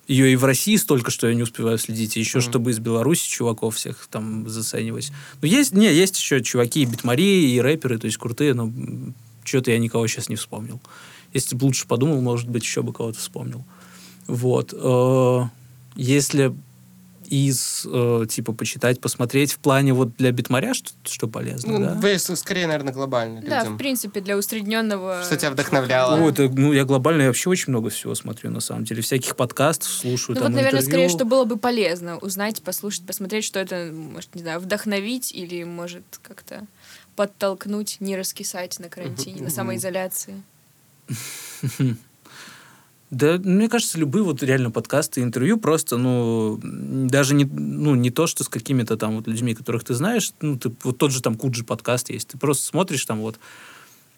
ее и в России столько, что я не успеваю следить, и еще Мгм. чтобы из Беларуси чуваков всех там заценивать. Ну, есть, не, есть еще чуваки и битмари, и рэперы, то есть крутые, но что-то я никого сейчас не вспомнил. Если бы лучше подумал, может быть, еще бы кого-то вспомнил. Вот. Э, Если из, э, типа, почитать, посмотреть в плане вот для битмаря, что, что полезно, Ну, да? вы скорее, наверное, глобально Да, в принципе, для усредненного... Что тебя вдохновляло? О, это, ну, я глобально я вообще очень много всего смотрю, на самом деле. Всяких подкастов слушаю, Ну там, вот, наверное, интервью. скорее, что было бы полезно узнать, послушать, посмотреть, что это, может, не знаю, вдохновить или, может, как-то подтолкнуть, не раскисать на карантине, на самоизоляции. (laughs) Да, мне кажется, любые вот реально подкасты, интервью просто, ну, даже не, ну, не то, что с какими-то там вот людьми, которых ты знаешь, ну, ты, вот тот же там Куджи подкаст есть, ты просто смотришь там вот,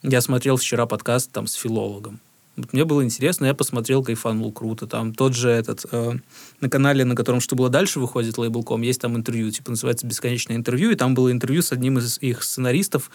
я смотрел вчера подкаст там с филологом, Вот мне было интересно, я посмотрел, кайфанул круто. Там тот же этот, э, на канале, на котором «Что было дальше» выходит лейбл.ком, есть там интервью, типа называется «Бесконечное интервью», и там было интервью с одним из их сценаристов,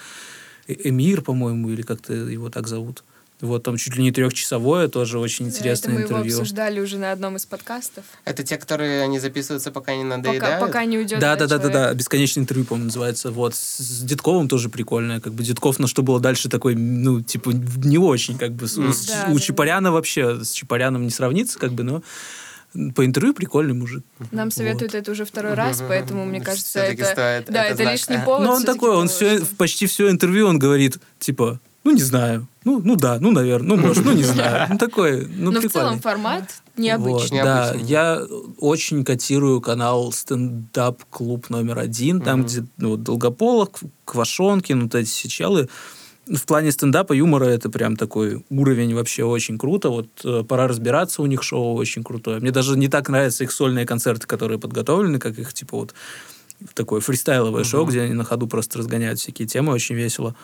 Э- Эмир, по-моему, или как-то его так зовут. Вот там чуть ли не трехчасовое, тоже очень Да, интересное это мы его интервью. обсуждали уже на одном из подкастов. Это те, которые они записываются, пока не Пока, надоедают? пока не уйдет. Да, да, да, да, да. Бесконечное интервью, по-моему, называется. Вот. С, с Дедковым тоже прикольное. Как бы Дедков на что было дальше такой, ну, типа, не очень, как бы. С- Мгм. с- Да, у да, Чапаряна вообще с Чапаряном не сравнится, как бы, но по интервью прикольный мужик. Нам советуют это уже второй раз, поэтому, мне кажется, это... стоит Да, это, знать. лишний повод. но он такой, он все, почти все интервью он говорит, типа, ну, не знаю. Ну, ну да, ну, наверное, ну, может, ну, не знаю. Ну, такой, ну, Но в прикольный. целом формат Вот, необычный. да, Необычный. я очень котирую канал стендап-клуб номер один, там, Мгм. где ну, вот Долгополов, Квашонкин, вот эти все челы. в плане стендапа, юмора это прям такой уровень вообще очень круто. Вот э, пора разбираться, у них шоу очень крутое. Мне даже не так нравятся их сольные концерты, которые подготовлены, как их типа вот такое фристайловое шоу, где они на ходу просто разгоняют всякие темы, очень весело.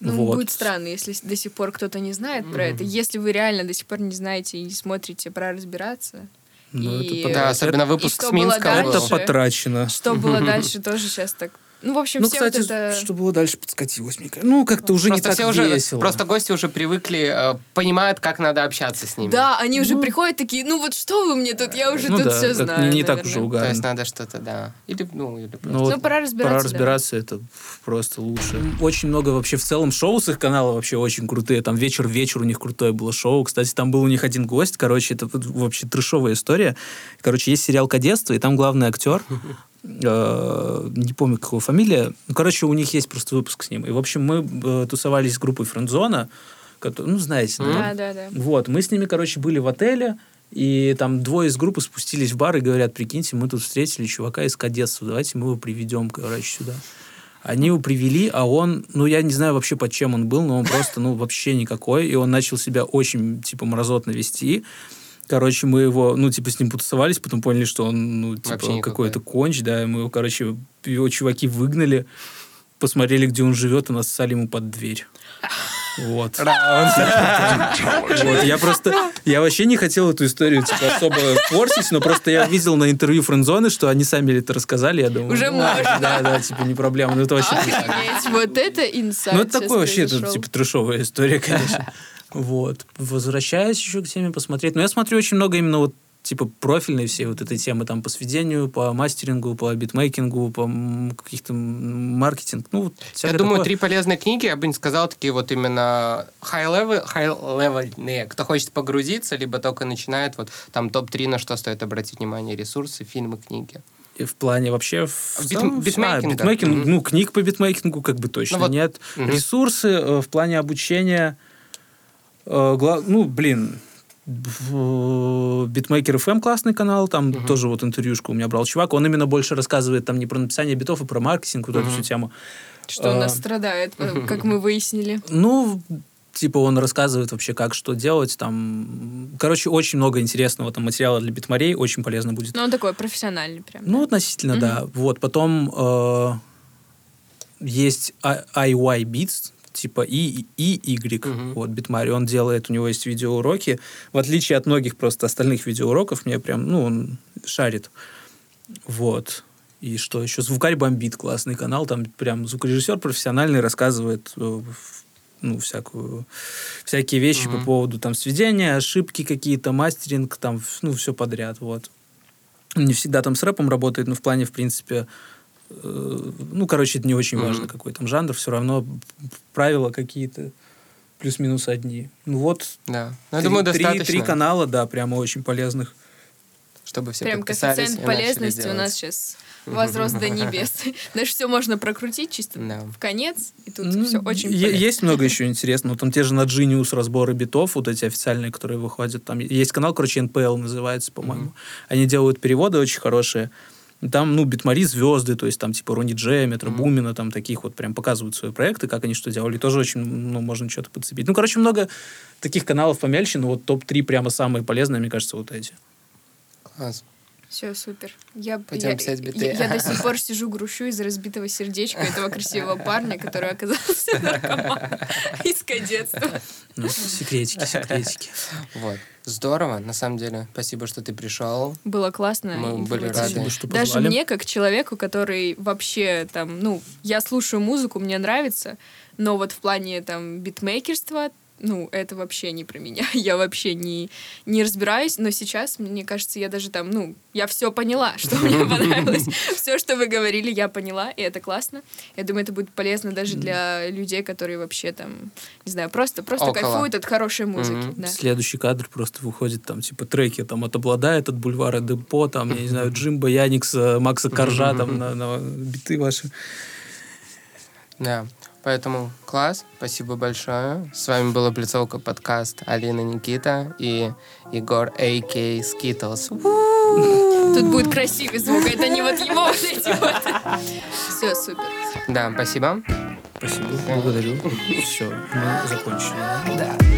Ну, вот. будет странно, если до сих пор кто-то не знает про это. Если вы реально до сих пор не знаете и не смотрите про разбираться. Ну, и- это, Да, особенно и выпуск что с Минска. дальше? это потрачено. Что было (laughs) дальше, тоже сейчас так. Ну, в общем, Ну, все кстати, вот это... что было дальше, подскатилось, мне кажется. Ну, как-то уже Просто не так уже, весело. просто гости уже привыкли, э, понимают, как надо общаться с ними. Да, они уже приходят такие, ну вот что вы мне тут, я уже ну тут да, все знаю. не, не так уже То угарно. есть надо что-то, да. Или, ну, или просто. Ну, вот пора разбираться, Пора да. разбираться, это просто лучше. Очень много вообще в целом шоу с их канала вообще очень крутые. Там вечер-вечер у них крутое было шоу. Кстати, там был у них один гость. Короче, это вообще трешовая история. Короче, есть сериал «Кадетство», и там главный актер, э, не помню, какого фамилия. Ну, короче, у них есть просто выпуск с ним. И, в общем, мы э, тусовались с группой «Френдзона», кото- ну, знаете, наверное. Да, да, да. Вот, мы с ними, короче, были в отеле, и там двое из группы спустились в бар и говорят, прикиньте, мы тут встретили чувака из кадетства, давайте мы его приведем, короче, сюда. Они его привели, а он, ну, я не знаю вообще, под чем он был, но он просто, ну, вообще никакой, и он начал себя очень, типа, мразотно вести. Короче, мы его, ну, типа, с ним потусовались, потом поняли, что он, ну, типа, какой-то конч, да, и мы его, короче, его чуваки выгнали, посмотрели, где он живет, и нассали ему под дверь. Вот. Вот, я просто, я вообще не хотел эту историю типа, особо портить, но просто я видел на интервью Френдзоны, что они сами это рассказали, я думаю, Уже ну, можно. Да, да, типа не проблема, ну это вообще. Охренеть, вот это инсайт Ну это такое вообще, это типа трешовая история, конечно. Вот. Возвращаясь еще к теме посмотреть. Но я смотрю очень много именно вот типа профильной всей вот этой темы там по сведению, по мастерингу, по битмейкингу, по каких-то маркетинг. Ну, Я думаю, такое. три полезные книги, я бы не сказал, такие вот именно high-level, high-level, кто хочет погрузиться, либо только начинает, вот там топ-3, на что стоит обратить внимание, ресурсы, фильмы, книги. И в плане вообще... В Бит- целом, битмейкинга. а, битмейкинг, Мгм. ну, книг по битмейкингу как бы точно Ну вот, нет. мгм. Ресурсы э, в плане обучения... э, гла- ну, блин, в- Beatmaker FM классный канал, там тоже вот интервьюшку у меня брал чувак, он именно больше рассказывает там не про написание битов, а про маркетинг, вот эту всю тему. Что у нас А, страдает, э, (laughs) как мы выяснили. Ну, типа он рассказывает вообще, как что делать, там... Короче, очень много интересного там материала для битмарей, очень полезно будет. Ну, он такой профессиональный прям. Ну, относительно, да. Вот, потом э, есть I- IY Beats, типа И, и Y, вот, Битмари, он делает, у него есть видеоуроки, в отличие от многих просто остальных видеоуроков, мне прям, ну, он шарит. Вот. И что еще? Звукарь бомбит, классный канал, там прям звукорежиссер профессиональный рассказывает э, ну, всякую, всякие вещи по поводу там сведения, ошибки какие-то, мастеринг, там, ну, все подряд, вот. Не всегда там с рэпом работает, но в плане, в принципе, ну, короче, это не очень важно, какой там жанр, все равно правила какие-то плюс-минус одни. Ну вот, Да. Ну, я три- думаю, три, достаточно, три канала, да, прямо очень полезных. чтобы все Прям коэффициент полезности у нас сейчас возрос до (laughs) небес. Знаешь, все можно прокрутить чисто в конец, и тут Ну, все очень е-. Есть много (laughs) еще интересного. Там те же на Genius разборы битов, вот эти официальные, которые выходят. Там есть канал, короче, NPL называется, по-моему. Они делают переводы очень хорошие. Там, ну, битмари звезды, то есть там типа Рони Джея, Метро Бумина, там таких вот прям показывают свои проекты, как они что делали. Тоже очень, ну, можно что-то подцепить. Ну, короче, много таких каналов помельче, но вот топ-3 прямо самые полезные, мне кажется, вот эти. Класс. Все, супер. Я, Пойдем я, писать биты. я- я до сих пор (laughs) сижу, грущу из разбитого сердечка этого красивого парня, который оказался наркоманом из кадетства. Ну, секретики, секретики. Вот. Здорово, на самом деле. Спасибо, что ты пришел. Было классно. Мы были рады. Спасибо, что Даже позвали. мне, как человеку, который вообще там, ну, я слушаю музыку, мне нравится, но вот в плане там битмейкерства, ну, это вообще не про меня. (laughs) Я вообще не, не разбираюсь, но сейчас, мне кажется, я даже там, ну, я все поняла, (laughs) что мне (laughs) понравилось. Все, что вы говорили, я поняла, и это классно. Я думаю, это будет полезно даже для людей, которые вообще там, не знаю, просто, просто Около. кайфуют от хорошей музыки. Да. Следующий кадр просто выходит там, типа, треки там от Обладаета, от бульвара Депо, там, я не знаю, Джимбо, Яникса, Макса Коржа, там, на, на биты ваши. Да. Поэтому класс, спасибо большое. С вами была Блицовка подкаст Алина Никита и Егор a.k.a. Skittles. Тут будет красивый звук, это не вот его вот эти вот. Все, супер. Да, спасибо. Спасибо, благодарю. Все, мы закончили. Да.